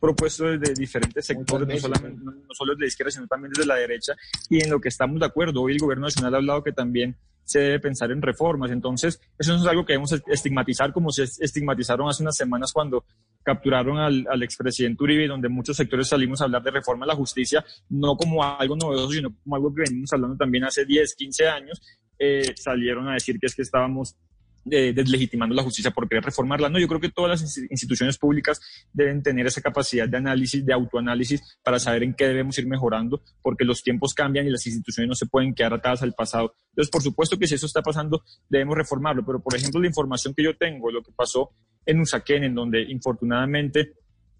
propuesto desde diferentes sectores, no, solamente, no, solo de la izquierda, sino también desde la derecha, y en lo que estamos de acuerdo. Hoy el gobierno nacional ha hablado que también se debe pensar en reformas. Entonces, eso no es algo que debemos estigmatizar como se estigmatizaron hace unas semanas cuando capturaron al, al expresidente Uribe, donde muchos sectores salimos a hablar de reforma a la justicia, no como algo novedoso, sino como algo que venimos hablando también hace 10, 15 años, eh, salieron a decir que es que estábamos eh, deslegitimando la justicia por querer reformarla. No, yo creo que todas las instituciones públicas deben tener esa capacidad de análisis, de autoanálisis, para saber en qué debemos ir mejorando, porque los tiempos cambian y las instituciones no se pueden quedar atadas al pasado. Entonces, por supuesto que si eso está pasando, debemos reformarlo. Pero, por ejemplo, la información que yo tengo, lo que pasó en Usaquén, en donde infortunadamente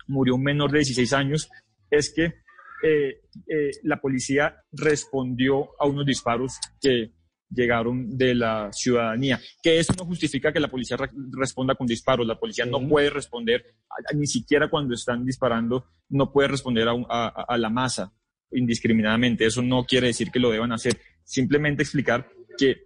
murió un menor de 16 años, es que eh, eh, la policía respondió a unos disparos que llegaron de la ciudadanía. Que eso no justifica que la policía responda con disparos. La policía no puede responder, ni siquiera cuando están disparando, no puede responder a, la masa indiscriminadamente. Eso no quiere decir que lo deban hacer. Simplemente explicar que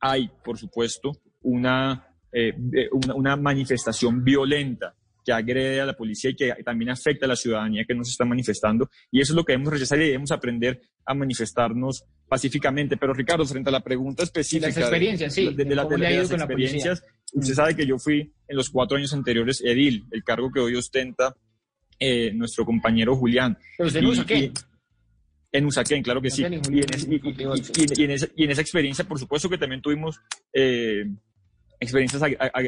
hay, por supuesto, una, eh, una, una manifestación violenta que agrede a la policía y que también afecta a la ciudadanía que nos está manifestando. Y eso es lo que debemos rechazar y debemos aprender a manifestarnos pacíficamente. Pero Ricardo, frente a la pregunta específica... las experiencias, sí. De, las experiencias, usted sabe que yo fui en los cuatro años anteriores edil, el cargo que hoy ostenta eh, nuestro compañero Julián. Pero usted no qué? En Usaquén, claro que sí. Y en, esa, y en, esa, experiencia, por supuesto que también tuvimos eh, experiencias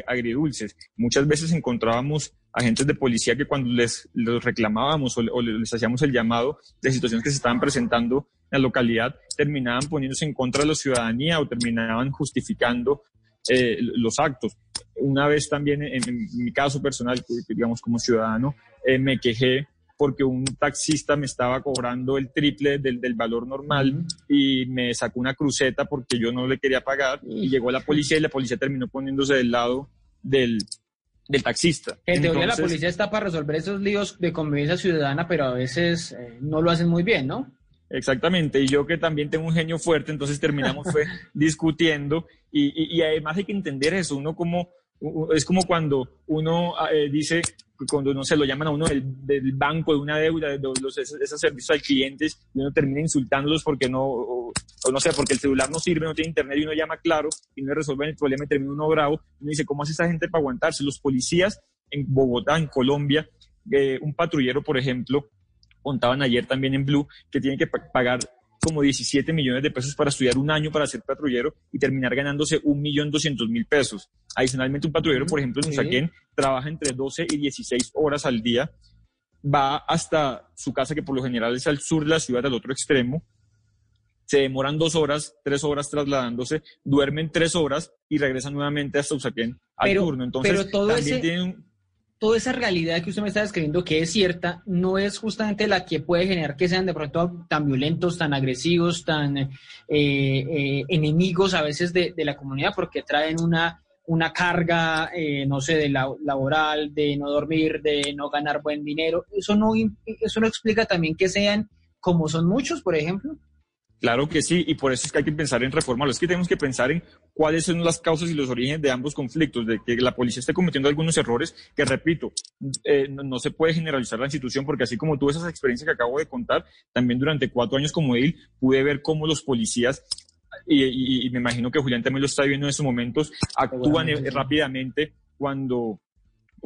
agridulces. Muchas veces encontrábamos agentes de policía que cuando les, reclamábamos o, les hacíamos el llamado de situaciones que se estaban presentando en la localidad, terminaban poniéndose en contra de la ciudadanía o terminaban justificando eh, los actos. Una vez también, en, mi caso personal, digamos como ciudadano, eh, me quejé porque un taxista me estaba cobrando el triple del, del, valor normal y me sacó una cruceta porque yo no le quería pagar y llegó la policía y la policía terminó poniéndose del lado del, del taxista. En teoría la policía está para resolver esos líos de convivencia ciudadana, pero a veces eh, no lo hacen muy bien, ¿no? Exactamente, y yo que también tengo un genio fuerte, entonces terminamos fue discutiendo y, y, además hay que entender eso, uno como, es como cuando uno eh, dice, cuando no se lo llaman a uno del, banco de una deuda, de los, esos, servicios al cliente, y uno termina insultándolos porque no, o, no sé, porque el celular no sirve, no tiene internet y uno llama claro y no resuelven el problema y termina uno bravo. Uno dice, ¿cómo hace esa gente para aguantarse? Los policías en Bogotá, en Colombia, eh, un patrullero, por ejemplo, contaban ayer también en Blue, que tiene que pagar como 17 millones de pesos para estudiar un año para ser patrullero y terminar ganándose un millón doscientos mil pesos. Adicionalmente, un patrullero, por ejemplo, en Usaquén, trabaja entre 12 y 16 horas al día, va hasta su casa, que por lo general es al sur de la ciudad, al otro extremo, se demoran dos horas, tres horas trasladándose, duermen tres horas y regresan nuevamente hasta Usaquén al turno. Entonces, pero todo también toda esa realidad que usted me está describiendo, que es cierta, no es justamente la que puede generar que sean de pronto tan violentos, tan agresivos, tan eh, eh, enemigos a veces de, la comunidad, porque traen una, una carga, eh, no sé, de la, laboral, de no dormir, de no ganar buen dinero. Eso no, eso no explica también que sean como son muchos, por ejemplo. Claro que sí, y por eso es que hay que pensar en reformarlo. Es que tenemos que pensar en cuáles son las causas y los orígenes de ambos conflictos, de que la policía esté cometiendo algunos errores que, repito, eh, no, se puede generalizar la institución porque así como tuve esas experiencias que acabo de contar, también durante cuatro años como él pude ver cómo los policías y, me imagino que Julián también lo está viendo en estos momentos, actúan rápidamente cuando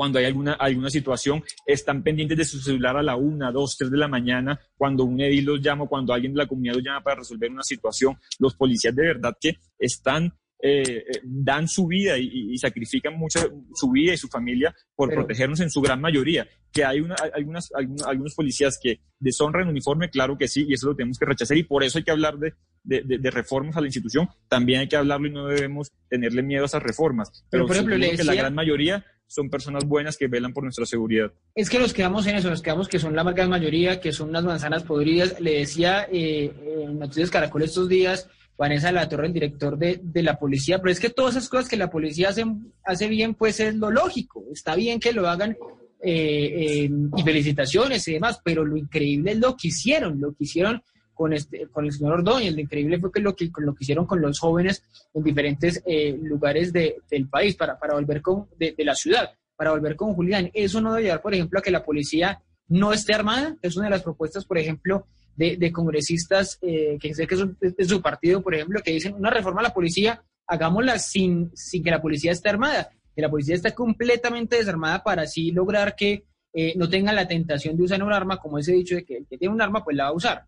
cuando hay alguna, alguna situación, están pendientes de su celular a la una, dos, tres de la mañana, cuando un edil los llama, cuando alguien de la comunidad los llama para resolver una situación. Los policías de verdad que están eh, eh, dan su vida y, sacrifican mucho su vida y su familia por protegernos en su gran mayoría. Que hay una, algunas, algunos, policías que deshonran uniforme, claro que sí, y eso lo tenemos que rechazar y por eso hay que hablar de, de, reformas a la institución. También hay que hablarlo y no debemos tenerle miedo a esas reformas. Pero, por ejemplo, que la gran mayoría son personas buenas que velan por nuestra seguridad. Es que nos quedamos en eso, nos quedamos que son la gran mayoría, que son unas manzanas podridas. Le decía eh, en Noticias Caracol estos días, Vanessa La Torre, el director de, la policía, pero es que todas esas cosas que la policía hace, hace bien, pues es lo lógico. Está bien que lo hagan eh, y felicitaciones y demás, pero lo increíble es lo que hicieron, lo que hicieron con, este, con el señor Ordóñez. Lo increíble fue que lo que, lo que hicieron con los jóvenes en diferentes eh, lugares del país para, para volver con, de, la ciudad, para volver con Julián. Eso no debe llevar, por ejemplo, a que la policía no esté armada. Es una de las propuestas, por ejemplo, de, congresistas eh, que sé que son de, su partido, por ejemplo, que dicen una reforma a la policía, hagámosla sin, sin que la policía esté armada, que la policía esté completamente desarmada para así lograr que eh, no tengan la tentación de usar un arma, como ese dicho de que el que tiene un arma, pues la va a usar.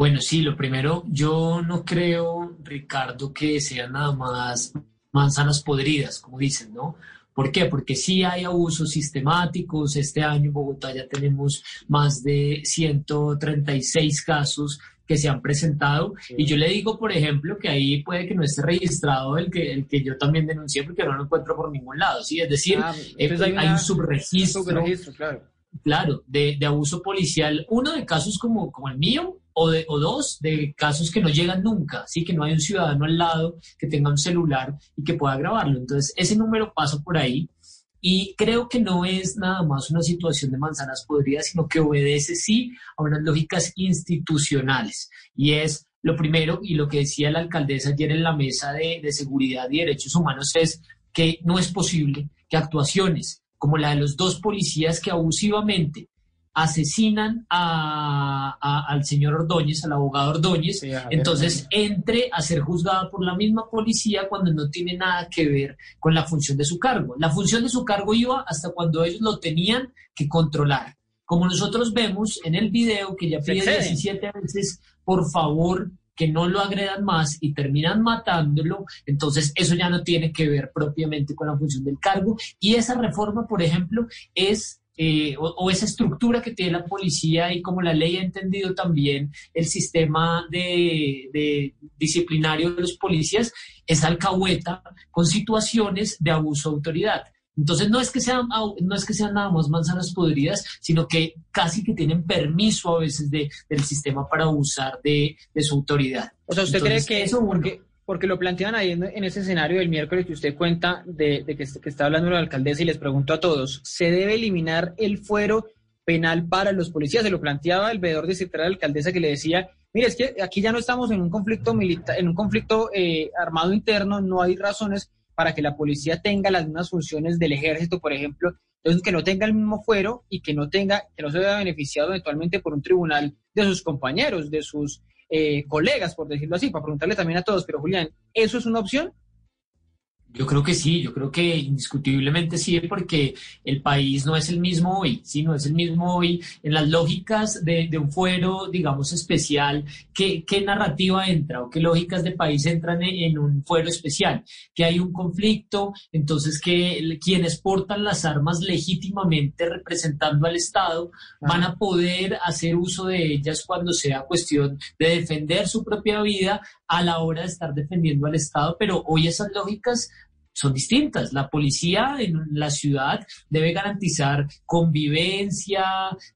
Bueno, sí, lo primero, yo no creo, Ricardo, que sean nada más manzanas podridas, como dicen, ¿no? ¿Por qué? Porque sí hay abusos sistemáticos. Este año en Bogotá ya tenemos más de 136 casos que se han presentado. Y yo le digo, por ejemplo, que ahí puede que no esté registrado el que, el que yo también denuncié porque no lo encuentro por ningún lado. ¿sí? Es decir, Ah, eh, hay un subregistro, subregistro, claro. claro, de, de abuso policial. Uno de casos como, como el mío o, dos de casos que no llegan nunca, ¿sí? que no hay un ciudadano al lado que tenga un celular y que pueda grabarlo. Entonces, ese número pasa por ahí. Y creo que no es nada más una situación de manzanas podridas, sino que obedece sí a unas lógicas institucionales. Y es lo primero, y lo que decía la alcaldesa ayer en la mesa de seguridad y derechos humanos, es que no es posible que actuaciones como la de los dos policías que abusivamente asesinan a- a- al señor Ordóñez, al abogado Ordóñez, entonces entre a ser juzgada por la misma policía cuando no tiene nada que ver con la función de su cargo. La función de su cargo iba hasta cuando ellos lo tenían que controlar. Como nosotros vemos en el video que ya pide exceden. 17 veces, por favor, que no lo agredan más y terminan matándolo, entonces eso ya no tiene que ver propiamente con la función del cargo. Y esa reforma, por ejemplo, es eh, o, o esa estructura que tiene la policía y como la ley ha entendido también el sistema de, de disciplinario de los policías, es alcahueta con situaciones de abuso de autoridad. Entonces no es que sean no es que sean nada más manzanas podridas, sino que casi que tienen permiso a veces de, del sistema para abusar de, de su autoridad. O sea, ¿usted Entonces, cree que eso porque, porque lo plantean ahí en, ese escenario del miércoles que usted cuenta de, de que, que está hablando la alcaldesa y les pregunto a todos, ¿se debe eliminar el fuero penal para los policías? Se lo planteaba el veedor distrital de la alcaldesa que le decía, mire, es que aquí ya no estamos en un conflicto militar, en un conflicto eh, armado interno, no hay razones para que la policía tenga las mismas funciones del ejército, por ejemplo, entonces que no tenga el mismo fuero y que no tenga, que no se vea beneficiado eventualmente por un tribunal de sus compañeros, de sus eh, colegas, por decirlo así, para preguntarle también a todos, pero Julián, ¿eso es una opción? Yo creo que sí, yo creo que indiscutiblemente sí, porque el país no es el mismo hoy, sí, no es el mismo hoy. En las lógicas de, de un fuero, digamos, especial, ¿qué, qué narrativa entra o qué lógicas de país entran en, en un fuero especial? Que hay un conflicto, entonces que quienes portan las armas legítimamente representando al Estado van a poder hacer uso de ellas cuando sea cuestión de defender su propia vida a la hora de estar defendiendo al Estado, pero hoy esas lógicas son distintas. La policía en la ciudad debe garantizar convivencia,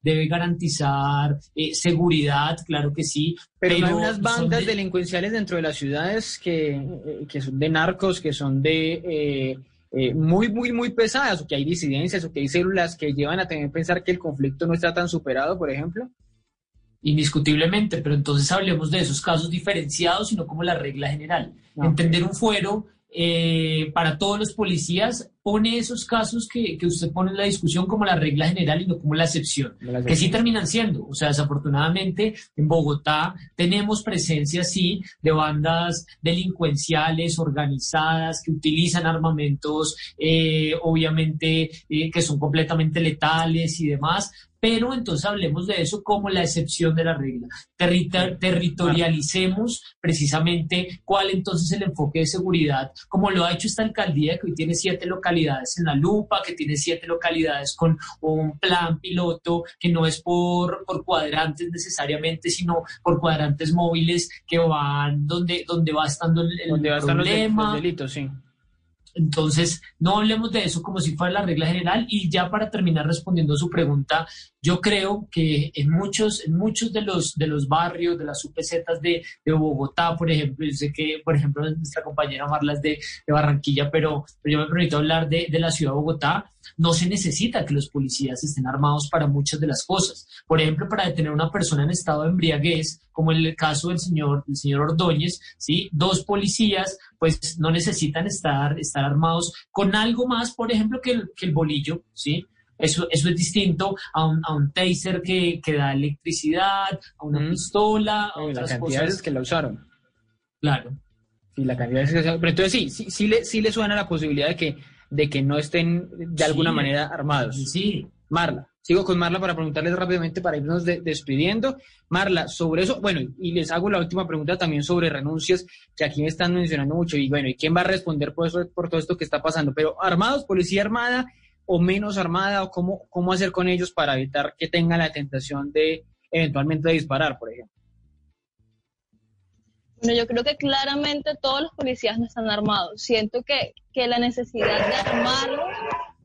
debe garantizar eh, seguridad, claro que sí. Pero, hay unas bandas de- delincuenciales dentro de las ciudades que, eh, que son de narcos, que son de eh, eh, muy, muy, muy pesadas, o que hay disidencias, o que hay células que llevan a también pensar que el conflicto no está tan superado, por ejemplo. Indiscutiblemente, pero entonces hablemos de esos casos diferenciados, sino como la regla general. Entender un fuero eh, para todos los policías pone esos casos que, que usted pone en la discusión como la regla general y no como la excepción, la que sí terminan siendo. O sea, desafortunadamente en Bogotá tenemos presencia, sí, de bandas delincuenciales organizadas que utilizan armamentos, eh, obviamente, eh, que son completamente letales y demás, pero entonces hablemos de eso como la excepción de la regla. Territorialicemos precisamente cuál entonces es el enfoque de seguridad, como lo ha hecho esta alcaldía que hoy tiene siete localidades en la lupa, que tiene siete localidades con un plan piloto que no es por, por cuadrantes necesariamente, sino por cuadrantes móviles que van donde, donde va estando el, el Donde va los, problema. los delitos, sí. Entonces, no hablemos de eso como si fuera la regla general. Y ya para terminar respondiendo a su pregunta, yo creo que en muchos, en muchos de los, de los barrios, de las UPZs de, de Bogotá, por ejemplo, yo sé que, por ejemplo, nuestra compañera Marla es de, de Barranquilla, pero, pero yo me permito hablar de, de la ciudad de Bogotá. No se necesita que los policías estén armados para muchas de las cosas. Por ejemplo, para detener a una persona en estado de embriaguez, como en el caso del señor, del señor Ordóñez, ¿sí? Dos policías, pues no necesitan estar, estar armados con algo más, por ejemplo, que el, que el bolillo, ¿sí? Eso, eso es distinto a un, a un taser que, que da electricidad, a una pistola, a la otras cantidad de veces cosas. que la usaron. Claro. Sí, la cantidad de veces que se- Pero entonces sí, sí, sí le, sí le suena la posibilidad de que, de que no estén de alguna Sí. manera armados. Sí. Marla. Sigo con Marla para preguntarles rápidamente para irnos despidiendo. Marla, sobre eso, bueno, y les hago la última pregunta también sobre renuncias, que aquí me están mencionando mucho, y bueno, ¿y quién va a responder por, eso, por todo esto que está pasando? Pero armados, policía armada o menos armada, o cómo, cómo hacer con ellos para evitar que tengan la tentación de eventualmente disparar, por ejemplo. Bueno, yo creo que claramente todos los policías no están armados. Siento que, que la necesidad de armarlos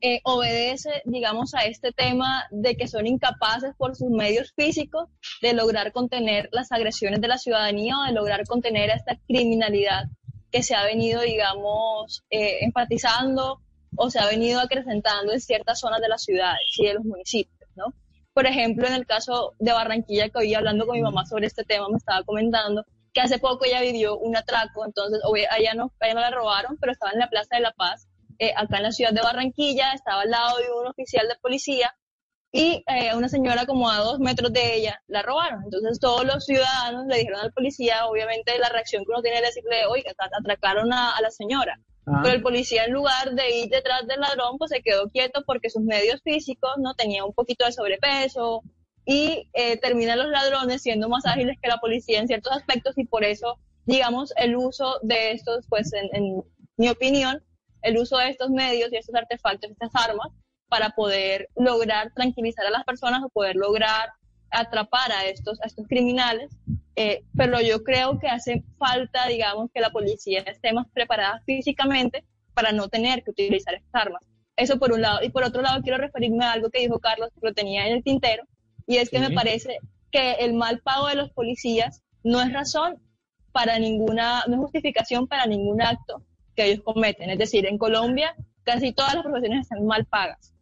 eh, obedece, digamos, a este tema de que son incapaces por sus medios físicos de lograr contener las agresiones de la ciudadanía o de lograr contener esta criminalidad que se ha venido, digamos, eh, enfatizando o se ha venido acrecentando en ciertas zonas de las ciudades y de los municipios, ¿no? Por ejemplo, en el caso de Barranquilla, que hoy hablando con mi mamá sobre este tema, me estaba comentando que hace poco ella vivió un atraco, entonces, ella no, ella no la robaron, pero estaba en la Plaza de la Paz eh, acá en la ciudad de Barranquilla, estaba al lado de un oficial de policía y eh, una señora como a dos metros de ella la robaron. Entonces todos los ciudadanos le dijeron al policía, obviamente la reacción que uno tiene es decirle, oiga, atracaron a, la señora. Ah. Pero el policía en lugar de ir detrás del ladrón, pues se quedó quieto porque sus medios físicos no tenían un poquito de sobrepeso y eh, terminan los ladrones siendo más ágiles que la policía en ciertos aspectos y por eso, digamos, el uso de estos, pues en mi opinión, el uso de estos medios y estos artefactos, estas armas, para poder lograr tranquilizar a las personas o poder lograr atrapar a estos, a estos criminales. Eh, pero yo creo que hace falta, digamos, que la policía esté más preparada físicamente para no tener que utilizar estas armas. Eso por un lado. Y por otro lado, quiero referirme a algo que dijo Carlos, que lo tenía en el tintero, y es que me parece que el mal pago de los policías no es razón para ninguna, no es justificación para ningún acto que ellos cometen. Es decir, en Colombia casi todas las profesiones están mal pagas.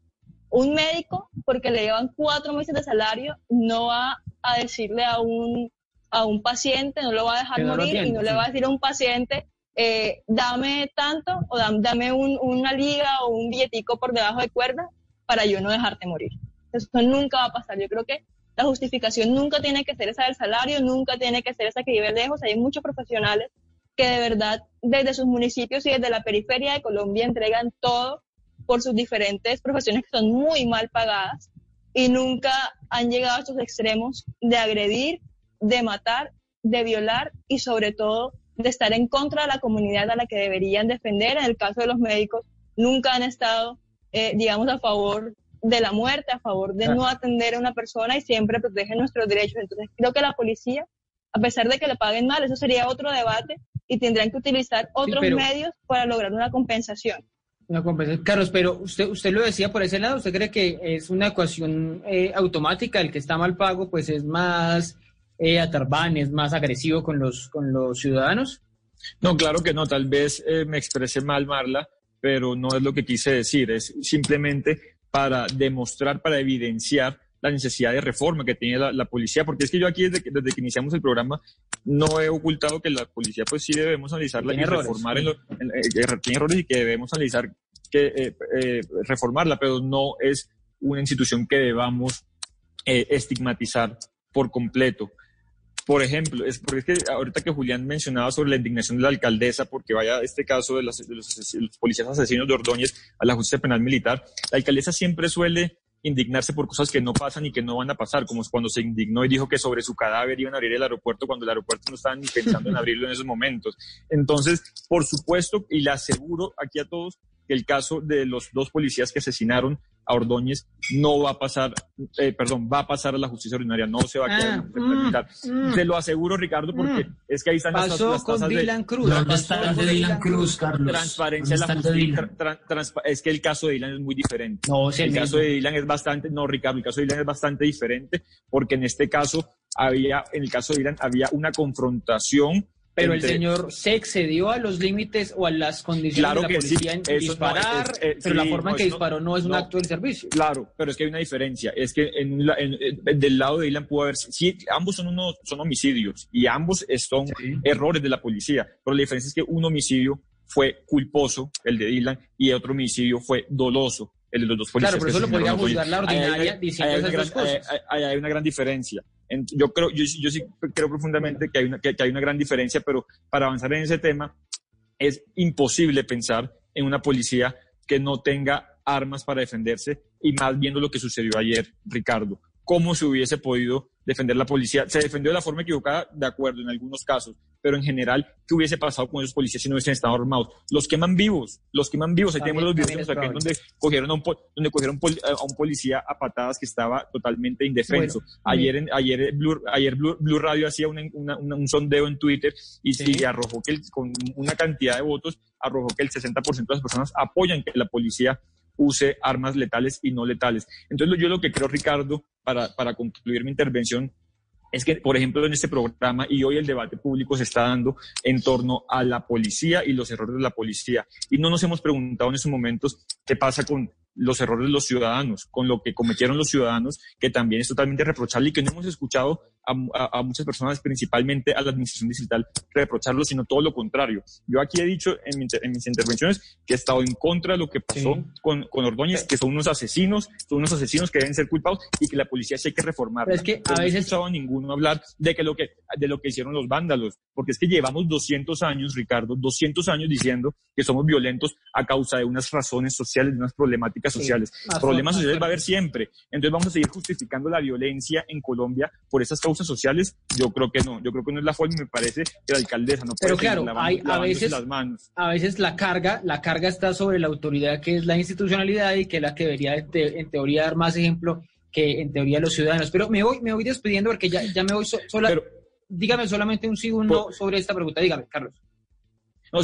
Un médico, porque le llevan cuatro meses de salario, no va a decirle a un, a un paciente, no lo va a dejar morir y no le va a decir a un paciente, eh, dame tanto o dame, una liga o un billetico por debajo de cuerda para yo no dejarte morir. Eso nunca va a pasar. Yo creo que la justificación nunca tiene que ser esa del salario, nunca tiene que ser esa que vive lejos. Hay muchos profesionales que de verdad desde sus municipios y desde la periferia de Colombia entregan todo por sus diferentes profesiones que son muy mal pagadas y nunca han llegado a estos extremos de agredir, de matar, de violar y sobre todo de estar en contra de la comunidad a la que deberían defender. En el caso de los médicos, nunca han estado, eh, digamos, a favor de la muerte, a favor de no atender a una persona y siempre protegen nuestros derechos. Entonces, creo que la policía, a pesar de que le paguen mal, eso sería otro debate, y tendrán que utilizar otros medios para lograr una compensación. Una compensación. Carlos, pero usted, usted lo decía por ese lado, ¿usted cree que es una ecuación eh, automática? El que está mal pago, pues es más eh, atarbán, es más agresivo con los, con los ciudadanos. No, claro que no, tal vez eh, me expresé mal, Marla, pero no es lo que quise decir, es simplemente para demostrar, para evidenciar la necesidad de reforma que tiene la, policía, porque es que yo aquí desde que, desde que iniciamos el programa no he ocultado que la policía pues sí debemos analizarla y reformar, en eh, tiene errores y que debemos analizar que eh, eh, reformarla, pero no es una institución que debamos estigmatizar por completo. Por ejemplo, es porque es que ahorita que Julián mencionaba sobre la indignación de la alcaldesa porque vaya este caso de, los, de los policías asesinos de Ordóñez a la justicia penal militar, la alcaldesa siempre suele indignarse por cosas que no pasan y que no van a pasar, como cuando se indignó y dijo que sobre su cadáver iban a abrir el aeropuerto cuando el aeropuerto no estaban ni pensando en abrirlo en esos momentos. Entonces, por supuesto, y le aseguro aquí a todos que el caso de los dos policías que asesinaron a Ordóñez no va a pasar, eh, perdón, va a pasar a la justicia ordinaria, no se va a quedar en la mm, mm. Te lo aseguro, Ricardo, porque mm. es que ahí están las, las con Dylan Cruz. ¿Dónde está de Dylan Cruz, Carlos? Transparencia la justicia. es que el caso de Dylan es muy diferente. No, el, caso de Dylan es bastante, no, Ricardo, el caso de Dylan es bastante diferente, porque en este caso había, en el caso de Dylan había una confrontación pero el señor se excedió a los límites o a las condiciones de la policía en disparar, eh, pero la forma en que disparó no es un acto del servicio. Claro, pero es que hay una diferencia. Es que en, del lado de Dylan pudo haber... Sí, ambos son, unos, son homicidios y ambos son errores de la policía, pero la diferencia es que un homicidio fue culposo, el de Dylan, y otro homicidio fue doloso, el de los dos policías. Claro, pero eso lo podría juzgar la ordinaria diciendo esas dos cosas. hay una gran diferencia yo creo, yo, yo sí creo profundamente que hay, una, que, hay una gran diferencia, pero para avanzar en ese tema es imposible pensar en una policía que no tenga armas para defenderse y más viendo lo que sucedió ayer, Ricardo. ¿Cómo se hubiese podido defender la policía? Se defendió de la forma equivocada, de acuerdo, en algunos casos, pero en general, ¿qué hubiese pasado con esos policías si no hubiesen estado armados? Los queman vivos, los queman vivos. Ahí tenemos los videos aquí donde cogieron, a un, donde cogieron a un policía a patadas que estaba totalmente indefenso. ayer, en, ayer, Blue, ayer Blue, Radio hacía un sondeo en Twitter y, arrojó que con una cantidad de votos arrojó que el 60% de las personas apoyan que la policía use armas letales y no letales. Entonces, yo lo que creo, Ricardo, para, para concluir mi intervención, es que, por ejemplo, en este programa y hoy el debate público se está dando en torno a la policía y los errores de la policía. Y no nos hemos preguntado en esos momentos qué pasa con los errores de los ciudadanos, con lo que cometieron los ciudadanos, que también es totalmente reprochable y que no hemos escuchado a, muchas personas, principalmente a la administración digital, reprocharlo, sino todo lo contrario. Yo aquí he dicho en, mis intervenciones que he estado en contra de lo que pasó con, con, Ordóñez, que son unos asesinos, son unos asesinos que deben ser culpados y que la policía sí hay que reformar. Es que a veces... No he escuchado a ninguno hablar de, que lo que, de lo que hicieron los vándalos, porque es que llevamos 200 años, Ricardo, 200 años diciendo que somos violentos a causa de unas razones sociales, de unas problemáticas sociales. Problemas sociales va a haber siempre. Entonces vamos a seguir justificando la violencia en Colombia por esas causas sociales, yo creo que no. Yo creo que no es la forma y me parece que la alcaldesa no puede Pero claro, hay, a veces, las manos. A veces la carga, la carga está sobre la autoridad que es la institucionalidad y que es la que debería en teoría dar más ejemplo que en teoría los ciudadanos. Pero me voy, me voy despidiendo porque ya, ya me voy sola. dígame solamente un sí o un no sobre esta pregunta. Dígame, Carlos. No,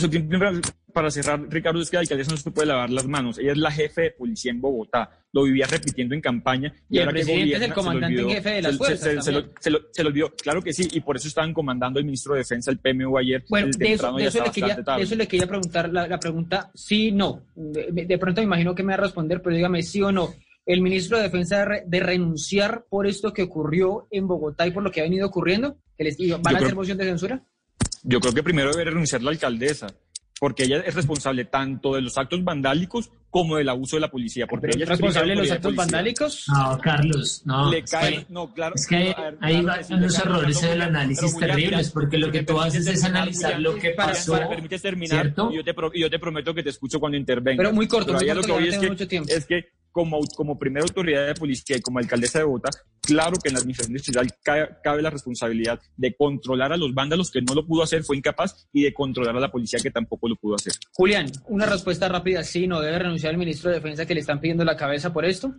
para cerrar, Ricardo, es que la alcaldesa no se puede lavar las manos. Ella es la jefe de policía en Bogotá. Lo vivía repitiendo en campaña. Y, ahora el presidente que es el comandante en jefe de las fuerzas. Se, lo, se, lo, olvidó. Claro que sí, y por eso estaban comandando el ministro de Defensa, el PMU, ayer. Bueno, de eso, le quería, eso, le quería, preguntar la, pregunta sí, no. De, pronto me imagino que me va a responder, pero dígame sí o no. ¿El ministro de Defensa de, renunciar por esto que ocurrió en Bogotá y por lo que ha venido ocurriendo? ¿Que les, ¿Van a hacer moción de censura? Yo creo que primero debe renunciar la alcaldesa porque ella es responsable tanto de los actos vandálicos como del abuso de la policía. Porque ella es responsable de los actos vandálicicos? No, Carlos, no. Le cae, no, claro. Es que ahí van unos errores del análisis terribles, porque lo que tú haces es analizar lo que pasó. Para, permites terminar, y yo, te, yo te prometo que te escucho cuando intervenga. Pero muy corto, pero lo que voy es que, es que como, como primera autoridad de policía y como alcaldesa de Bogotá, claro que en la administración distrital cabe, la responsabilidad de controlar a los vándalos que no lo pudo hacer, fue incapaz, y de controlar a la policía que tampoco lo pudo hacer. Julián, una respuesta rápida, sí, no debe renunciar el ministro de Defensa que le están pidiendo la cabeza por esto.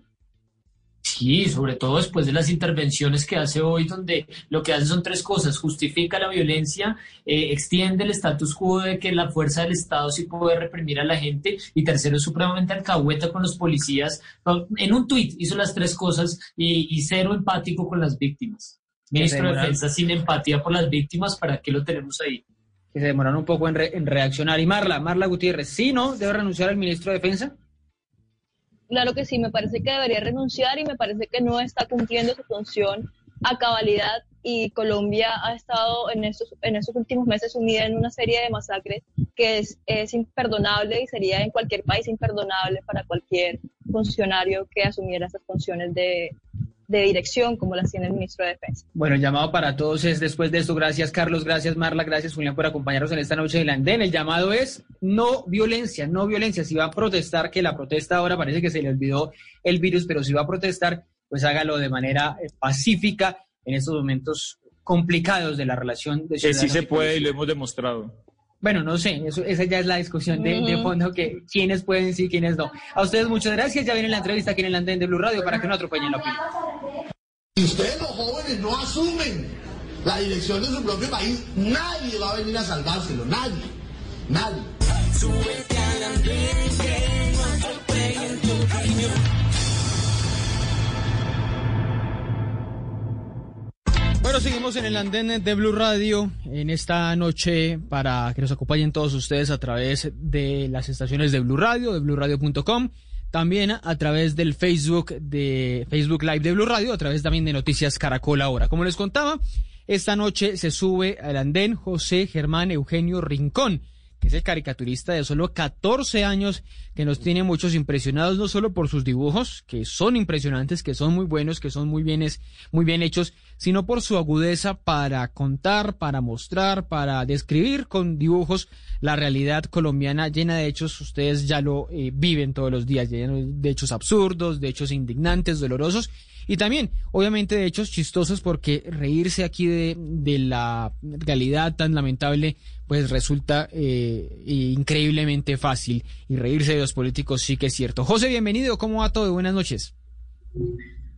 Sí, sobre todo después de las intervenciones que hace hoy, donde lo que hace son tres cosas. Justifica la violencia, eh, extiende el status quo de que la fuerza del Estado sí puede reprimir a la gente y tercero, es supremamente alcahueta con los policías. En un tuit hizo las tres cosas y, cero empático con las víctimas. Ministro de Defensa sin empatía por las víctimas, ¿para qué lo tenemos ahí? Que se demoraron un poco en, en reaccionar. Y Marla, Marla Gutiérrez, ¿sí no debe renunciar al ministro de Defensa? Claro que sí, me parece que debería renunciar y me parece que no está cumpliendo su función a cabalidad y Colombia ha estado en estos, en estos últimos meses sumida en una serie de masacres que es, es imperdonable y sería en cualquier país imperdonable para cualquier funcionario que asumiera esas funciones de, de dirección como las tiene el ministro de Defensa. Bueno, el llamado para todos es después de esto. Gracias Carlos, gracias Marla, gracias Julián por acompañarnos en esta noche de la Andén. El llamado es no violencia, no violencia. Si va a protestar, que la protesta ahora parece que se le olvidó el virus, pero si va a protestar, pues hágalo de manera eh, pacífica en estos momentos complicados de la relación de ciudadanos. Sí se puede y lo hemos demostrado. Bueno, no sé, eso, esa ya es la discusión de, fondo, que quiénes pueden sí, quiénes no. A ustedes muchas gracias, ya viene la entrevista aquí en el Andén de Blue Radio para que no atropellen la opinión. Si ustedes los jóvenes no asumen la dirección de su propio país, nadie va a venir a salvárselo, nadie, nadie. Bueno, seguimos en el andén de Blue Radio en esta noche para que nos acompañen todos ustedes a través de las estaciones de Blue Radio, de BlueRadio.com también a través del Facebook de Facebook Live de Blue Radio, a través también de Noticias Caracol ahora. Como les contaba, esta noche se sube al andén José Germán Eugenio Rincón, es el caricaturista de solo 14 años que nos tiene muchos impresionados, no solo por sus dibujos, que son impresionantes, que son muy buenos, que son muy bien, muy bien hechos, sino por su agudeza para contar, para mostrar, para describir con dibujos la realidad colombiana llena de hechos. Ustedes ya lo eh, viven todos los días, lleno de hechos absurdos, de hechos indignantes, dolorosos y también, obviamente, de hechos chistosos porque reírse aquí de, de la realidad tan lamentable, pues resulta eh, increíblemente fácil. Y reírse de los políticos sí que es cierto. José, bienvenido. ¿Cómo va todo? Buenas noches.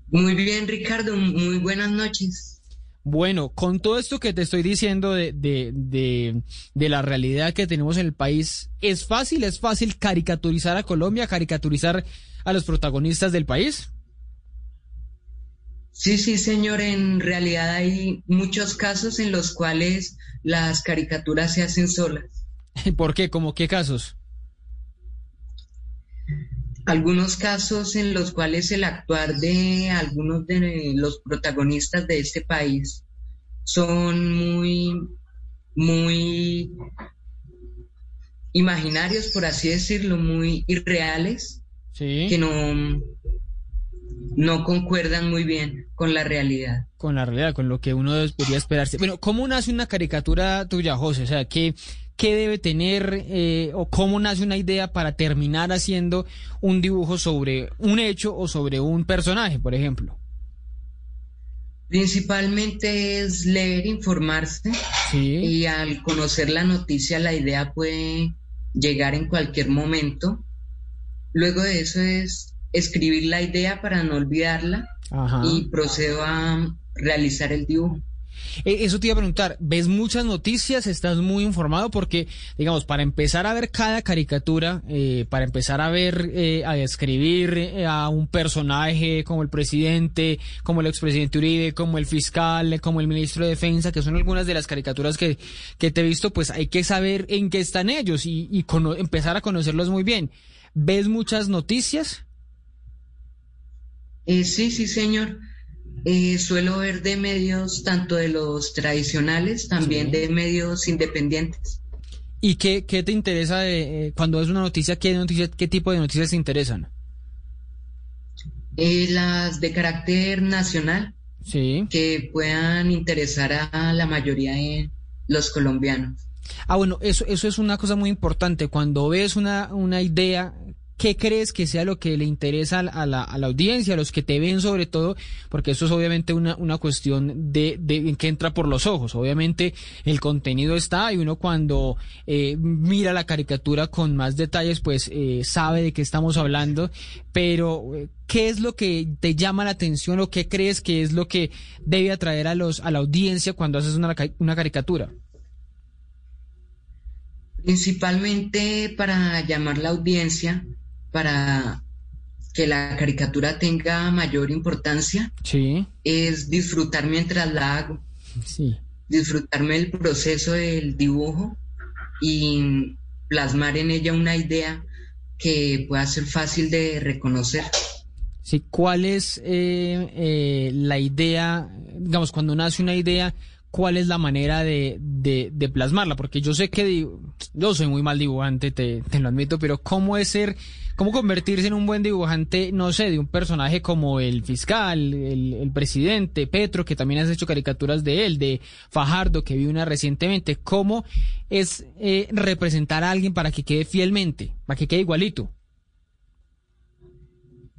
Muy bien, Ricardo. Muy buenas noches. Bueno, con todo esto que te estoy diciendo de, de, de, de, la realidad que tenemos en el país, ¿es fácil, es fácil caricaturizar a Colombia, caricaturizar a los protagonistas del país? Sí, sí, señor. En realidad hay muchos casos en los cuales las caricaturas se hacen solas. ¿Por qué? ¿Cómo qué casos? Algunos casos en los cuales el actuar de algunos de los protagonistas de este país son muy, muy imaginarios, por así decirlo, muy irreales, ¿Sí? que no, no concuerdan muy bien con la realidad. Con la realidad, con lo que uno debería esperarse. Bueno, ¿cómo nace una caricatura tuya, José? O sea, ¿qué, qué debe tener eh, o cómo nace una idea para terminar haciendo un dibujo sobre un hecho o sobre un personaje, por ejemplo? Principalmente es leer, informarse y al conocer la noticia la idea puede llegar en cualquier momento. Luego de eso es escribir la idea para no olvidarla y procedo a realizar el dibujo. E, eso te iba a preguntar, ¿ves muchas noticias? ¿Estás muy informado? Porque, digamos, para empezar a ver cada caricatura, eh, para empezar a ver, eh, a describir eh, a un personaje como el presidente, como el expresidente Uribe, como el fiscal, como el ministro de Defensa, que son algunas de las caricaturas que, que te he visto, pues hay que saber en qué están ellos y, y empezar a conocerlos muy bien. ¿Ves muchas noticias? Eh, sí, sí, señor. Eh, suelo ver de medios tanto de los tradicionales, también de medios independientes. ¿Y qué, qué te interesa de, eh, cuando es una noticia? ¿qué, noticia? ¿Qué tipo de noticias te interesan? las de carácter nacional. Sí. Que puedan interesar a la mayoría de los colombianos. Ah, bueno, eso, eso es una cosa muy importante. Cuando ves una, una idea ¿Qué crees que sea lo que le interesa a la, audiencia, a los que te ven sobre todo? Porque eso es obviamente una, cuestión de, de, que entra por los ojos. Obviamente el contenido está y uno cuando eh, mira la caricatura con más detalles pues eh, sabe de qué estamos hablando. Pero eh, ¿qué es lo que te llama la atención o qué crees que es lo que debe atraer a, los, a la audiencia cuando haces una, una caricatura? Principalmente para llamar la audiencia para que la caricatura tenga mayor importancia sí. es disfrutar mientras la hago. Sí. Disfrutarme el proceso del dibujo y plasmar en ella una idea que pueda ser fácil de reconocer. Sí, ¿cuál es eh, eh, la idea, digamos, cuando nace una idea, cuál es la manera de, de, plasmarla, porque yo sé que yo soy muy mal dibujante, te, te, lo admito, pero ¿cómo es ser, cómo convertirse en un buen dibujante, no sé, de un personaje como el fiscal, el, el presidente, Petro, que también has hecho caricaturas de él, de Fajardo, que vi una recientemente, cómo es eh, representar a alguien para que quede fielmente, para que quede igualito?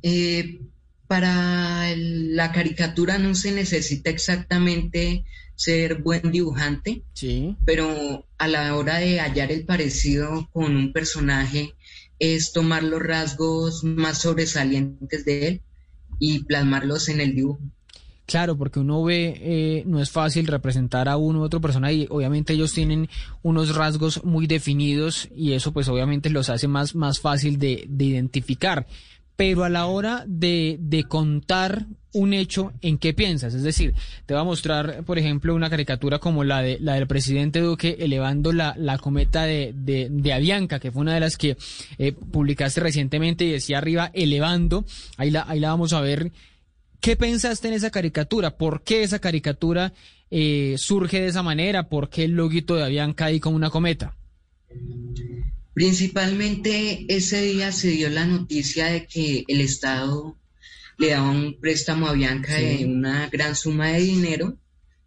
Eh, para la caricatura no se necesita exactamente ser buen dibujante, sí. pero a la hora de hallar el parecido con un personaje es tomar los rasgos más sobresalientes de él y plasmarlos en el dibujo. Claro, porque uno ve, eh, no es fácil representar a uno u otro persona y obviamente ellos tienen unos rasgos muy definidos y eso pues obviamente los hace más, más fácil de, de identificar pero a la hora de, de, contar un hecho, ¿en qué piensas? Es decir, te va a mostrar, por ejemplo, una caricatura como la, de, la del presidente Duque elevando la, la cometa de, de, Avianca, que fue una de las que eh, publicaste recientemente y decía arriba elevando, ahí la, ahí la vamos a ver. ¿Qué pensaste en esa caricatura? ¿Por qué esa caricatura eh, surge de esa manera? ¿Por qué el loguito de Avianca ahí como una cometa? Principalmente ese día se dio la noticia de que el Estado le daba un préstamo a Bianca de una gran suma de dinero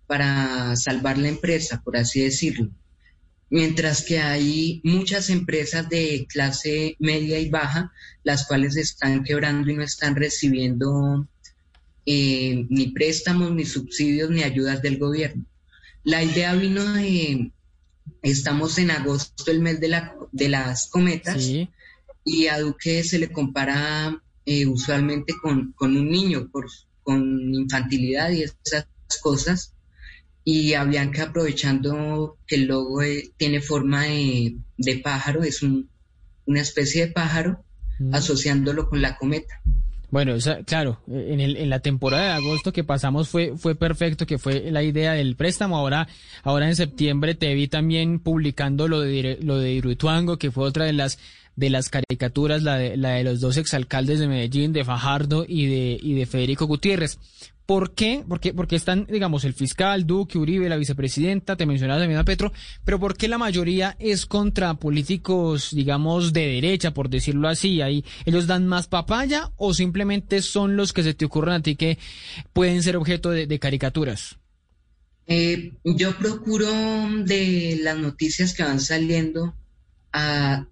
para salvar la empresa, por así decirlo. Mientras que hay muchas empresas de clase media y baja, las cuales están quebrando y no están recibiendo eh, ni préstamos, ni subsidios, ni ayudas del gobierno. La idea vino de, estamos en agosto, el mes de, la, de las cometas, y a Duque se le compara eh, usualmente con, un niño, por, con infantilidad y esas cosas. Y a Bianca aprovechando que el logo eh, tiene forma de, pájaro, es una especie de pájaro, mm. asociándolo con la cometa. Bueno, claro, en, el, en la temporada de agosto que pasamos fue, fue perfecto, que fue la idea del préstamo. Ahora, ahora en septiembre te vi también publicando lo de, lo de Iruituango, que fue otra de las de las caricaturas, la de, la de los dos exalcaldes de Medellín, de Fajardo y de, y de Federico Gutiérrez. ¿Por qué? Porque, porque están, digamos, el fiscal, Duque, Uribe, la vicepresidenta, te mencionaba también a Petro, pero ¿por qué la mayoría es contra políticos, digamos, de derecha, por decirlo así? Ahí, ¿Ellos dan más papaya o simplemente son los que se te ocurren a ti que pueden ser objeto de, caricaturas? Eh, yo procuro de las noticias que van saliendo a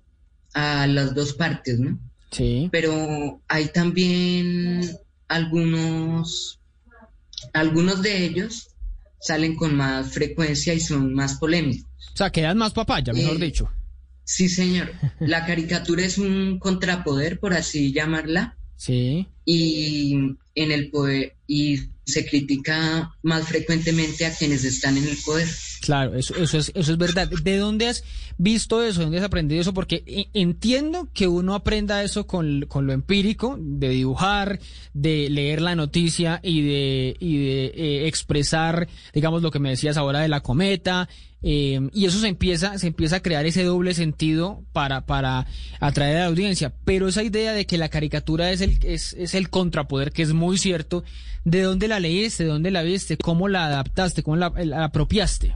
a las dos partes, ¿no? Sí. Pero hay también algunos, algunos de ellos salen con más frecuencia y son más polémicos. O sea, quedan más papaya, mejor eh, dicho. Sí, señor. La caricatura es un contrapoder, por así llamarla. Sí. Y en el poder, y se critica más frecuentemente a quienes están en el poder. Claro, eso, eso, es, eso es verdad. ¿De dónde has visto eso? ¿De dónde has aprendido eso? Porque e, entiendo que uno aprenda eso con, con lo empírico, de dibujar, de leer la noticia y de, y de eh, expresar, digamos, lo que me decías ahora de la cometa, Em, y eso se empieza, se empieza a crear ese doble sentido para, para atraer a la audiencia. Pero esa idea de que la caricatura es el, es, es el contrapoder, que es muy cierto, ¿de dónde la leíste? ¿De dónde la viste? ¿Cómo la adaptaste? ¿Cómo la, apropiaste?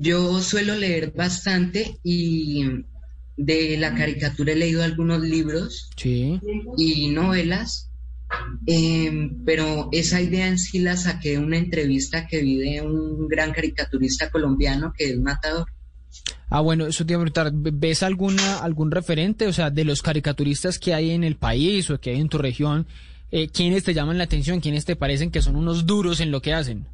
Yo suelo leer bastante y de la caricatura he leído algunos libros y novelas Em, pero esa idea en sí la saqué de una entrevista que vi de un gran caricaturista colombiano que es Matador. Ah, bueno, eso te iba a preguntar, ¿ves alguna, algún referente, o sea, de los caricaturistas que hay en el país o que hay en tu región, eh, quiénes te llaman la atención, quiénes te parecen que son unos duros en lo que hacen?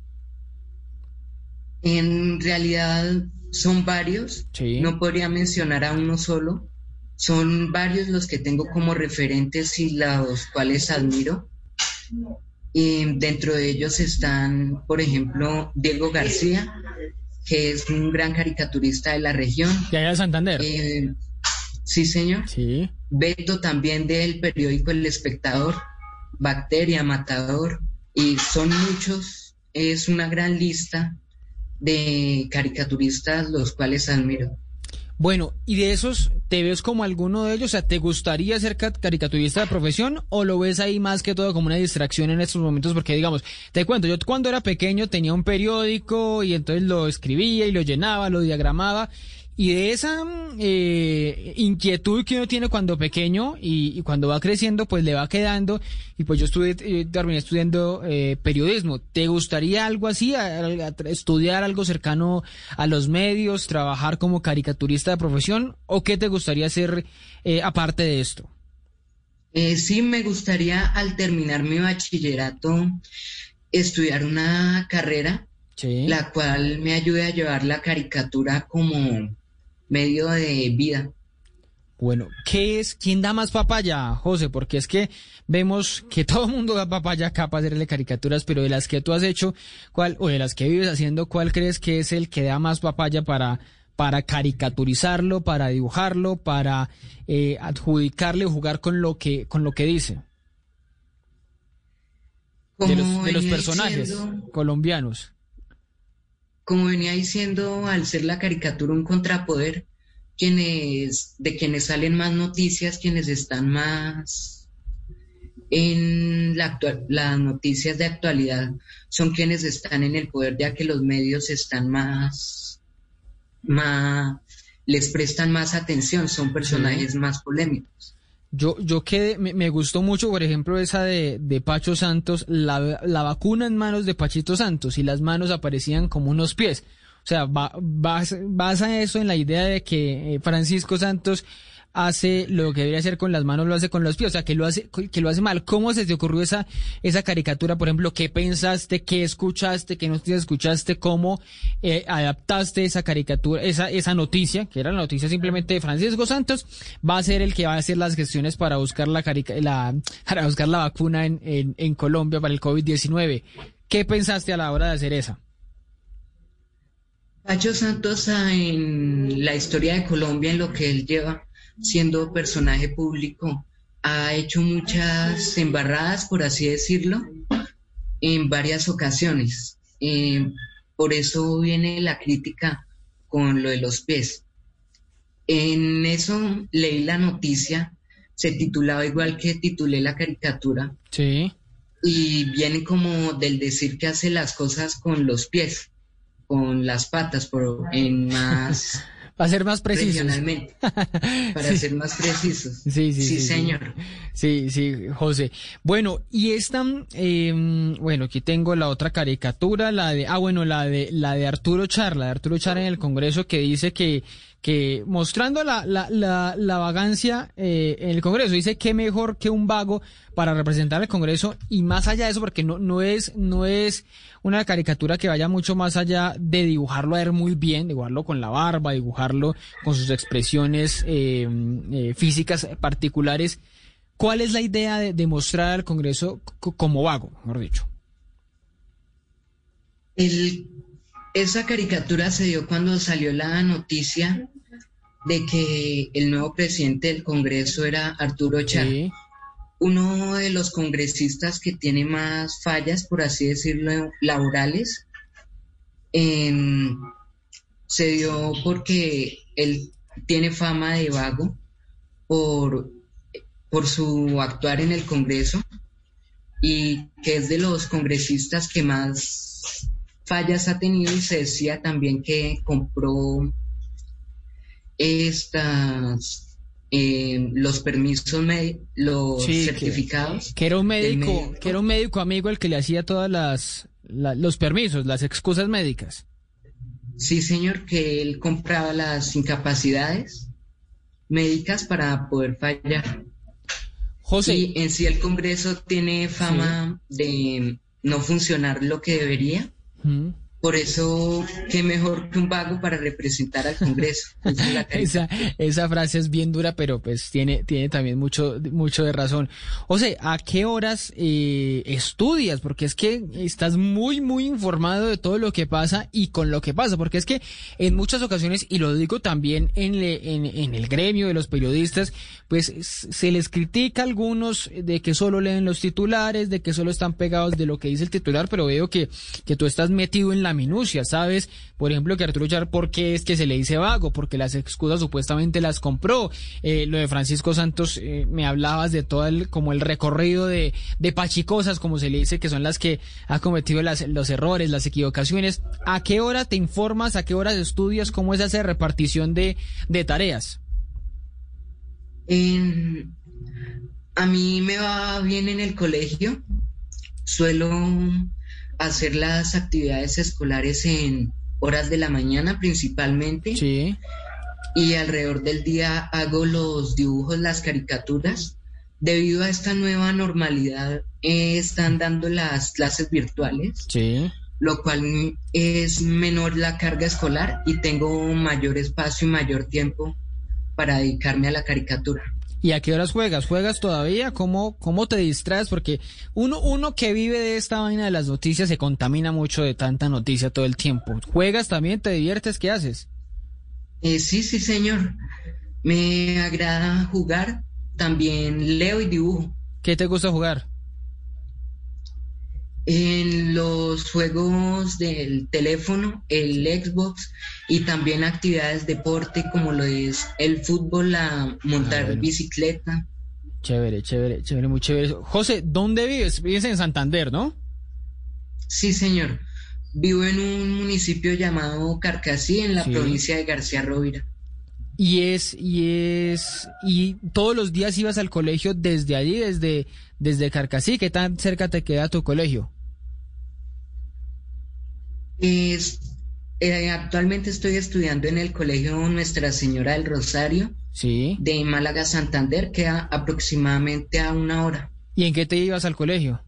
En realidad son varios, no podría mencionar a uno solo, son varios los que tengo como referentes y los cuales admiro. Y dentro de ellos están, por ejemplo, Diego García, que es un gran caricaturista de la región. ¿De allá de Santander? Eh, sí, señor. Sí. Beto también del periódico El Espectador, Bacteria, Matador, y son muchos, es una gran lista de caricaturistas los cuales admiro. Bueno, y de esos, ¿te ves como alguno de ellos? O sea, ¿te gustaría ser caricaturista de profesión o lo ves ahí más que todo como una distracción en estos momentos? Porque, digamos, te cuento, yo cuando era pequeño tenía un periódico y entonces lo escribía y lo llenaba, lo diagramaba y de esa eh, inquietud que uno tiene cuando pequeño y, cuando va creciendo, pues le va quedando. Y pues yo estudié, eh, terminé estudiando eh, periodismo. ¿Te gustaría algo así? ¿Estudiar algo cercano a los medios? ¿Trabajar como caricaturista de profesión? ¿O qué te gustaría hacer aparte de esto? sí, me gustaría al terminar mi bachillerato estudiar una carrera la cual me ayude a llevar la caricatura como medio de vida. Bueno, ¿qué es? ¿Quién da más papaya, José? Porque es que vemos que todo el mundo da papaya capaz de hacerle caricaturas, pero de las que tú has hecho, ¿cuál, o de las que vives haciendo, cuál crees que es el que da más papaya para, para caricaturizarlo, para dibujarlo, para eh, adjudicarle o jugar con lo que, con lo que dice? De los, de los personajes colombianos como venía diciendo, al ser la caricatura un contrapoder, quienes, de quienes salen más noticias, quienes están más en la las noticias de actualidad, son quienes están en el poder, ya que los medios están más, más, les prestan más atención, son personajes más polémicos. Yo, yo quedé, me, gustó mucho, por ejemplo, esa de, de Pacho Santos, la, la, vacuna en manos de Pachito Santos y las manos aparecían como unos pies. O sea, va, basa eso en la idea de que eh, Francisco Santos hace lo que debería hacer con las manos, lo hace con los pies, o sea, que lo hace, que lo hace mal. ¿Cómo se te ocurrió esa, esa caricatura, por ejemplo? ¿Qué pensaste, qué escuchaste, qué noticias escuchaste, cómo eh, adaptaste esa caricatura, esa, esa noticia, que era la noticia simplemente de Francisco Santos, va a ser el que va a hacer las gestiones para buscar la, la para buscar la vacuna en, en, en Colombia para el COVID-19. ¿Qué pensaste a la hora de hacer esa? Pacho Santos en la historia de Colombia, en lo que él lleva, siendo personaje público, ha hecho muchas embarradas, por así decirlo, en varias ocasiones. Eh, por eso viene la crítica con lo de los pies. En eso leí la noticia, se titulaba igual que titulé la caricatura. Sí. Y viene como del decir que hace las cosas con los pies, con las patas, pero en más Para ser más precisos. Para ser más precisos. Sí, sí, sí. señor. Sí, sí, José. Bueno, y esta, em, bueno, aquí tengo la otra caricatura, la de, ah, bueno, la de, la de Arturo Char, la de Arturo Char en el Congreso que dice que, que mostrando la, la, la, vagancia eh, en el Congreso, dice que mejor que un vago para representar al Congreso y más allá de eso, porque no, no es, no es una caricatura que vaya mucho más allá de dibujarlo a él muy bien, dibujarlo con la barba, dibujarlo con sus expresiones eh, eh, físicas particulares. ¿Cuál es la idea de, mostrar al Congreso como vago, mejor dicho? esa caricatura se dio cuando salió la noticia de que el nuevo presidente del Congreso era Arturo Char. Uno de los congresistas que tiene más fallas, por así decirlo, laborales, se dio porque él tiene fama de vago por, por su actuar en el Congreso y que es de los congresistas que más fallas ha tenido y se decía también que compró estas eh, los permisos los certificados. que, era un médico, que era un médico amigo el que le hacía todas las los permisos las excusas médicas. Sí señor que él compraba las incapacidades médicas para poder fallar. José. Y en sí el Congreso tiene fama de no funcionar lo que debería por eso, qué mejor que un vago para representar al Congreso. esa, esa frase es bien dura, pero pues tiene, tiene también mucho, mucho de razón. O sea, ¿a qué horas eh, estudias? Porque es que estás muy, muy informado de todo lo que pasa y con lo que pasa. Porque es que en muchas ocasiones, y lo digo también en, en, en el gremio de los periodistas, pues se les critica a algunos de que solo leen los titulares, de que solo están pegados de lo que dice el titular, pero veo que, que tú estás metido en la minucia, ¿sabes? Por ejemplo, que Arturo Char, ¿por qué es que se le dice vago? Porque las excusas supuestamente las compró. Eh, lo de Francisco Santos, eh, me hablabas de todo el, como el recorrido de, de pachicosas, como se le dice, que son las que ha cometido las, los errores, las equivocaciones. ¿A qué hora te informas? ¿A qué hora estudias? ¿Cómo es esa repartición de tareas? a mí me va bien en el colegio. Suelo hacer las actividades escolares en horas de la mañana principalmente. Sí. Y alrededor del día hago los dibujos, las caricaturas. Debido a esta nueva normalidad, eh, están dando las clases virtuales. Sí. Lo cual es menor la carga escolar y tengo mayor espacio y mayor tiempo para dedicarme a la caricatura. ¿Y a qué horas juegas? ¿Juegas todavía? ¿Cómo, cómo te distraes? Porque uno, uno que vive de esta vaina de las noticias se contamina mucho de tanta noticia todo el tiempo. ¿Juegas también? ¿Te diviertes? ¿Qué haces? Eh, sí, sí, señor. Me agrada jugar. También leo y dibujo. ¿Qué te gusta jugar? En los juegos del teléfono, el Xbox y también actividades deporte como lo es el fútbol, la montar ah, bicicleta. Chévere, chévere, chévere, muy chévere. José, ¿dónde vives? Vives en Santander, ¿no? Sí, señor. Vivo en un municipio llamado Carcasí, en la provincia de García Rovira. Y es, y es, y todos los días ibas al colegio desde allí, desde, desde Carcasí. ¿Qué tan cerca te queda tu colegio? Es, eh, actualmente estoy estudiando en el colegio Nuestra Señora del Rosario. Sí. De Málaga, Santander, queda aproximadamente a una hora. ¿Y en qué te ibas al colegio?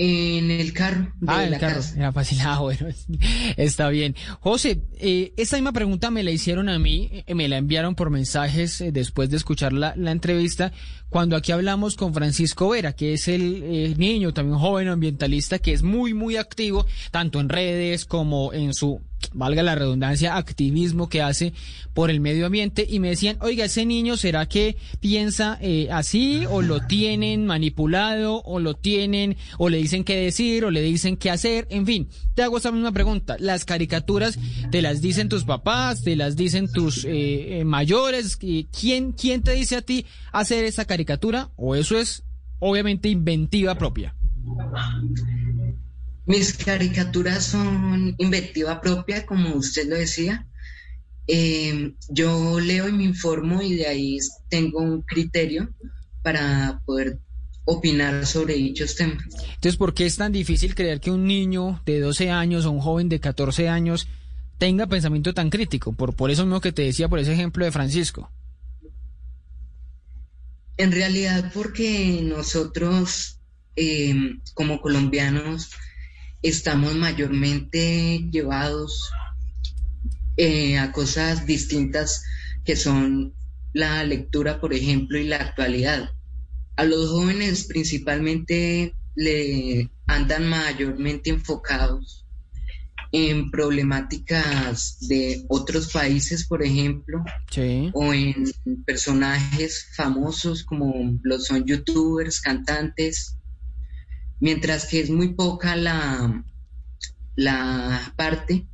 En el carro. ah, el carro. Era fácil. Ah, bueno, está bien. José, eh, esta misma pregunta me la hicieron a mí, eh, me la enviaron por mensajes eh, después de escuchar la, la, entrevista, cuando aquí hablamos con Francisco Vera, que es el, el niño, también joven ambientalista, que es muy, muy activo, tanto en redes como en su valga la redundancia, activismo que hace por el medio ambiente y me decían, oiga, ese niño será que piensa eh, así o lo tienen manipulado o lo tienen o le dicen qué decir o le dicen qué hacer, en fin, te hago esa misma pregunta, las caricaturas te las dicen tus papás, te las dicen tus eh, eh, mayores, ¿quién, ¿quién te dice a ti hacer esa caricatura o eso es obviamente inventiva propia? Mis caricaturas son inventiva propia, como usted lo decía. Eh, yo leo y me informo y de ahí tengo un criterio para poder opinar sobre dichos temas. Entonces, ¿por qué es tan difícil creer que un niño de 12 años o un joven de 14 años tenga pensamiento tan crítico? Por, por eso mismo que te decía, por ese ejemplo de Francisco. En realidad, porque nosotros, eh, como colombianos, estamos mayormente llevados eh, a cosas distintas que son la lectura, por ejemplo, y la actualidad. A los jóvenes principalmente le andan mayormente enfocados en problemáticas de otros países, por ejemplo, o en personajes famosos como los son youtubers, cantantes, mientras que es muy poca la, la parte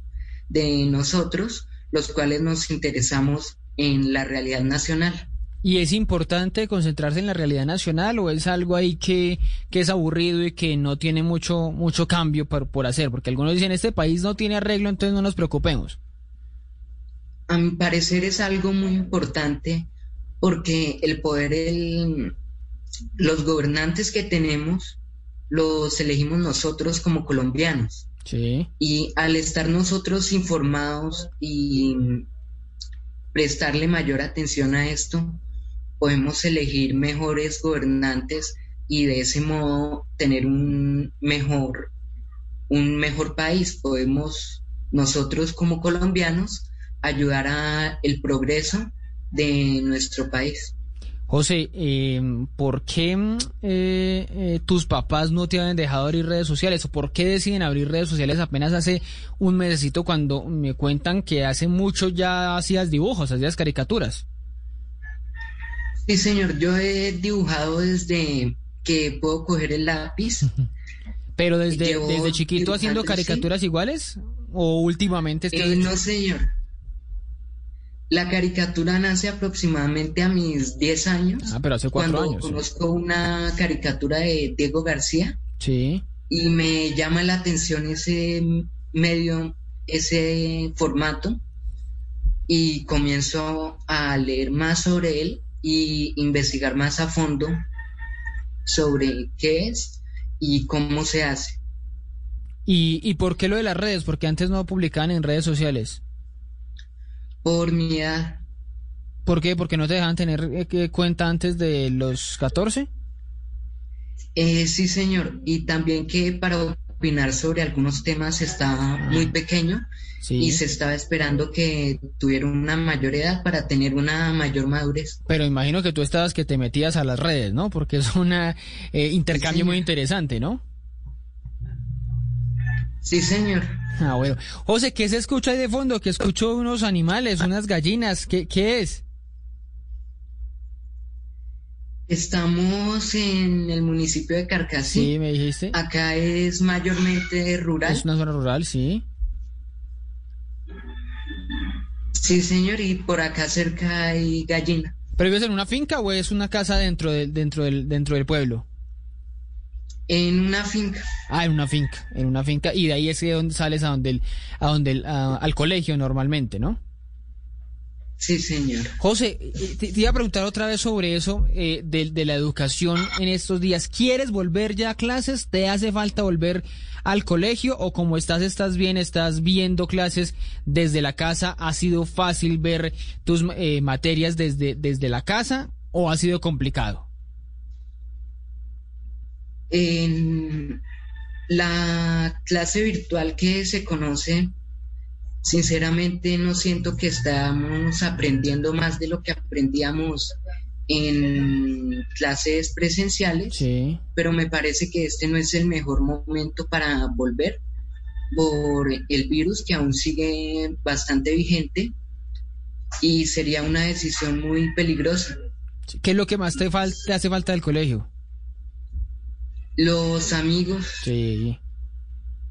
de nosotros, los cuales nos interesamos en la realidad nacional. ¿Y es importante concentrarse en la realidad nacional o es algo ahí que, que es aburrido y que no tiene mucho, mucho cambio por, por hacer? Porque algunos dicen, este país no tiene arreglo, entonces no nos preocupemos. A mi parecer es algo muy importante porque el poder, el, los gobernantes que tenemos los elegimos nosotros como colombianos. Sí. Y al estar nosotros informados y prestarle mayor atención a esto, podemos elegir mejores gobernantes y de ese modo tener un mejor, un mejor país. Podemos nosotros como colombianos ayudar a el progreso de nuestro país. José, eh, ¿por qué eh, eh, tus papás no te habían dejado abrir redes sociales? ¿O por qué deciden abrir redes sociales apenas hace un mesecito cuando me cuentan que hace mucho ya hacías dibujos, hacías caricaturas? Sí, señor, yo he dibujado desde que puedo coger el lápiz. ¿Pero desde, desde chiquito haciendo caricaturas iguales? ¿O últimamente? no, señor. La caricatura nace aproximadamente a mis 10 años. Ah, pero hace cuatro cuando años. Conozco una caricatura de Diego García. Sí. Y me llama la atención ese medio, ese formato. Y comienzo a leer más sobre él y investigar más a fondo sobre qué es y cómo se hace. ¿Y, ¿Y por qué lo de las redes? Porque antes no publicaban en redes sociales. Por mi edad. ¿Por qué? ¿Porque no te dejaban tener eh, cuenta antes de los 14? Eh, sí, señor. Y también que para opinar sobre algunos temas estaba muy pequeño y se estaba esperando que tuviera una mayor edad para tener una mayor madurez. Pero imagino que tú estabas que te metías a las redes, ¿no? Porque es un eh, intercambio muy interesante, ¿no? Sí, señor. Ah, bueno. José, ¿qué se escucha ahí de fondo? Que escucho unos animales, unas gallinas. ¿Qué, qué es? Estamos en el municipio de Carcasí. Sí, me dijiste. Acá es mayormente rural. Es una zona rural, sí. Sí, señor, y por acá cerca hay gallina. ¿Pero vives en una finca o es una casa dentro del, dentro del, dentro del pueblo? En una finca. Ah, en una finca, en una finca. Y de ahí es de donde sales a donde, a donde al colegio normalmente, ¿no? Sí, señor. José, eh, te, iba a preguntar otra vez sobre eso eh, de, de, la educación en estos días. ¿Quieres volver ya a clases? ¿Te hace falta volver al colegio? ¿O como estás, estás bien, estás viendo clases desde la casa? ¿Ha sido fácil ver tus eh, materias desde, desde la casa o ha sido complicado? En la clase virtual que se conoce, sinceramente no siento que estamos aprendiendo más de lo que aprendíamos en clases presenciales, pero me parece que este no es el mejor momento para volver por el virus que aún sigue bastante vigente y sería una decisión muy peligrosa. ¿Qué es lo que más te, te hace falta del colegio? Los amigos. Sí.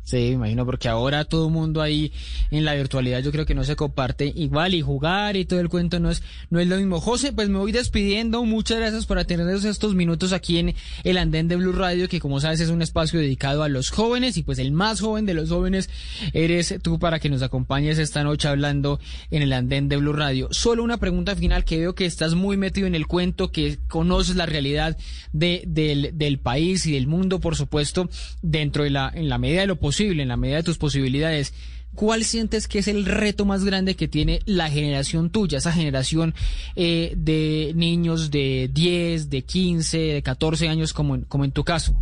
Sí, me imagino, porque ahora todo mundo ahí en la virtualidad yo creo que no se comparte igual y jugar y todo el cuento no es, no es lo mismo. José, pues me voy despidiendo. Muchas gracias por atendernos estos minutos aquí en el andén de Blue Radio, que como sabes es un espacio dedicado a los jóvenes y pues el más joven de los jóvenes eres tú para que nos acompañes esta noche hablando en el andén de Blue Radio. Solo una pregunta final que veo que estás muy metido en el cuento, que conoces la realidad de, del, del país y del mundo, por supuesto, dentro de la, en la medida de lo posible en la medida de tus posibilidades, ¿cuál sientes que es el reto más grande que tiene la generación tuya, esa generación eh, de niños de 10, de 15, de 14 años como en, como en tu caso?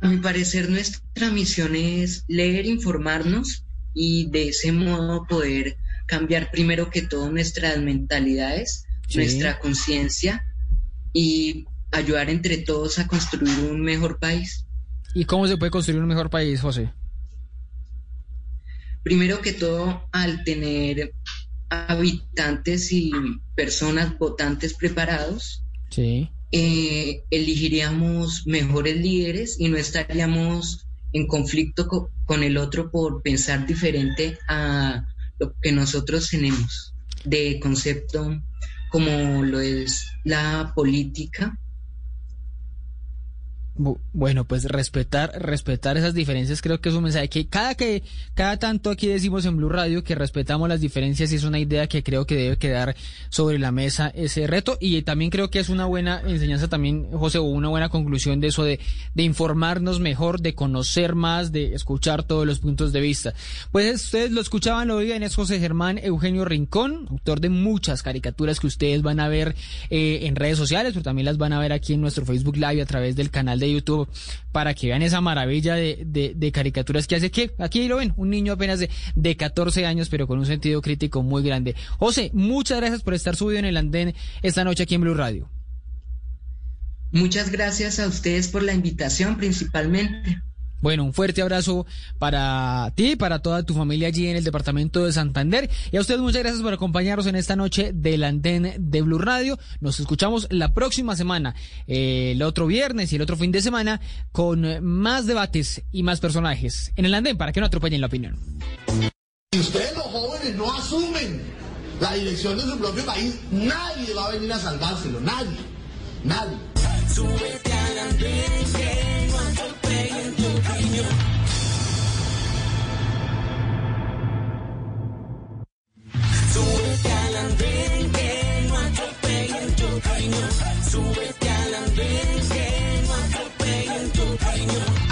A mi parecer nuestra misión es leer, informarnos y de ese modo poder cambiar primero que todo nuestras mentalidades, nuestra conciencia y ayudar entre todos a construir un mejor país. ¿Y cómo se puede construir un mejor país, José? Primero que todo, al tener habitantes y personas votantes preparados, sí. Eh, elegiríamos mejores líderes y no estaríamos en conflicto con el otro por pensar diferente a lo que nosotros tenemos de concepto como lo es la política bueno, pues respetar, respetar esas diferencias creo que es un mensaje que cada que, cada tanto aquí decimos en Blue Radio que respetamos las diferencias y es una idea que creo que debe quedar sobre la mesa ese reto y también creo que es una buena enseñanza también, José, o una buena conclusión de eso de, de informarnos mejor, de conocer más, de escuchar todos los puntos de vista. Pues ustedes lo escuchaban, lo oían, es José Germán Eugenio Rincón, autor de muchas caricaturas que ustedes van a ver eh, en redes sociales, pero también las van a ver aquí en nuestro Facebook Live a través del canal de YouTube para que vean esa maravilla de, caricaturas que hace que aquí lo ven, un niño apenas de, de 14 años, pero con un sentido crítico muy grande. José, muchas gracias por estar subido en el andén esta noche aquí en Blue Radio. Muchas gracias a ustedes por la invitación principalmente. Bueno, un fuerte abrazo para ti, para toda tu familia allí en el departamento de Santander. Y a ustedes muchas gracias por acompañarnos en esta noche del Andén de Blue Radio. Nos escuchamos la próxima semana, el otro viernes y el otro fin de semana, con más debates y más personajes en el Andén para que no atropellen la opinión. Si ustedes los jóvenes no asumen la dirección de su propio país, nadie va a venir a salvárselo, nadie, nadie. Súbete al andén Que no.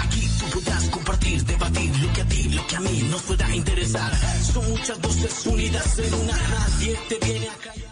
Aquí tú podrás compartir, debatir lo que a ti, lo que a mí nos pueda interesar. Son muchas voces unidas en una. Nadie te viene.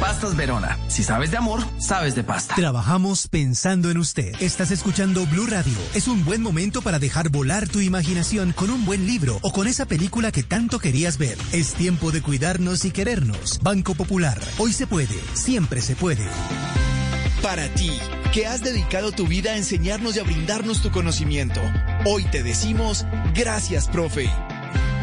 Pastas Verona. Si sabes de amor, sabes de pasta. Trabajamos pensando en usted. Estás escuchando Blue Radio. Es un buen momento para dejar volar tu imaginación con un buen libro o con esa película que tanto querías ver. Es tiempo de cuidarnos y querernos. Banco Popular. Hoy se puede. Siempre se puede. Para ti, que has dedicado tu vida a enseñarnos y a brindarnos tu conocimiento, hoy te decimos gracias, profe.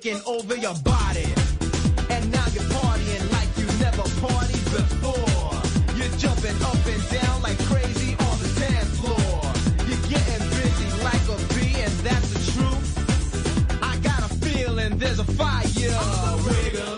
taking over your body. And now you're partying like you never partied before. You're jumping up and down like crazy on the dance floor. You're getting busy like a bee, and that's the truth. I got a feeling there's a fire.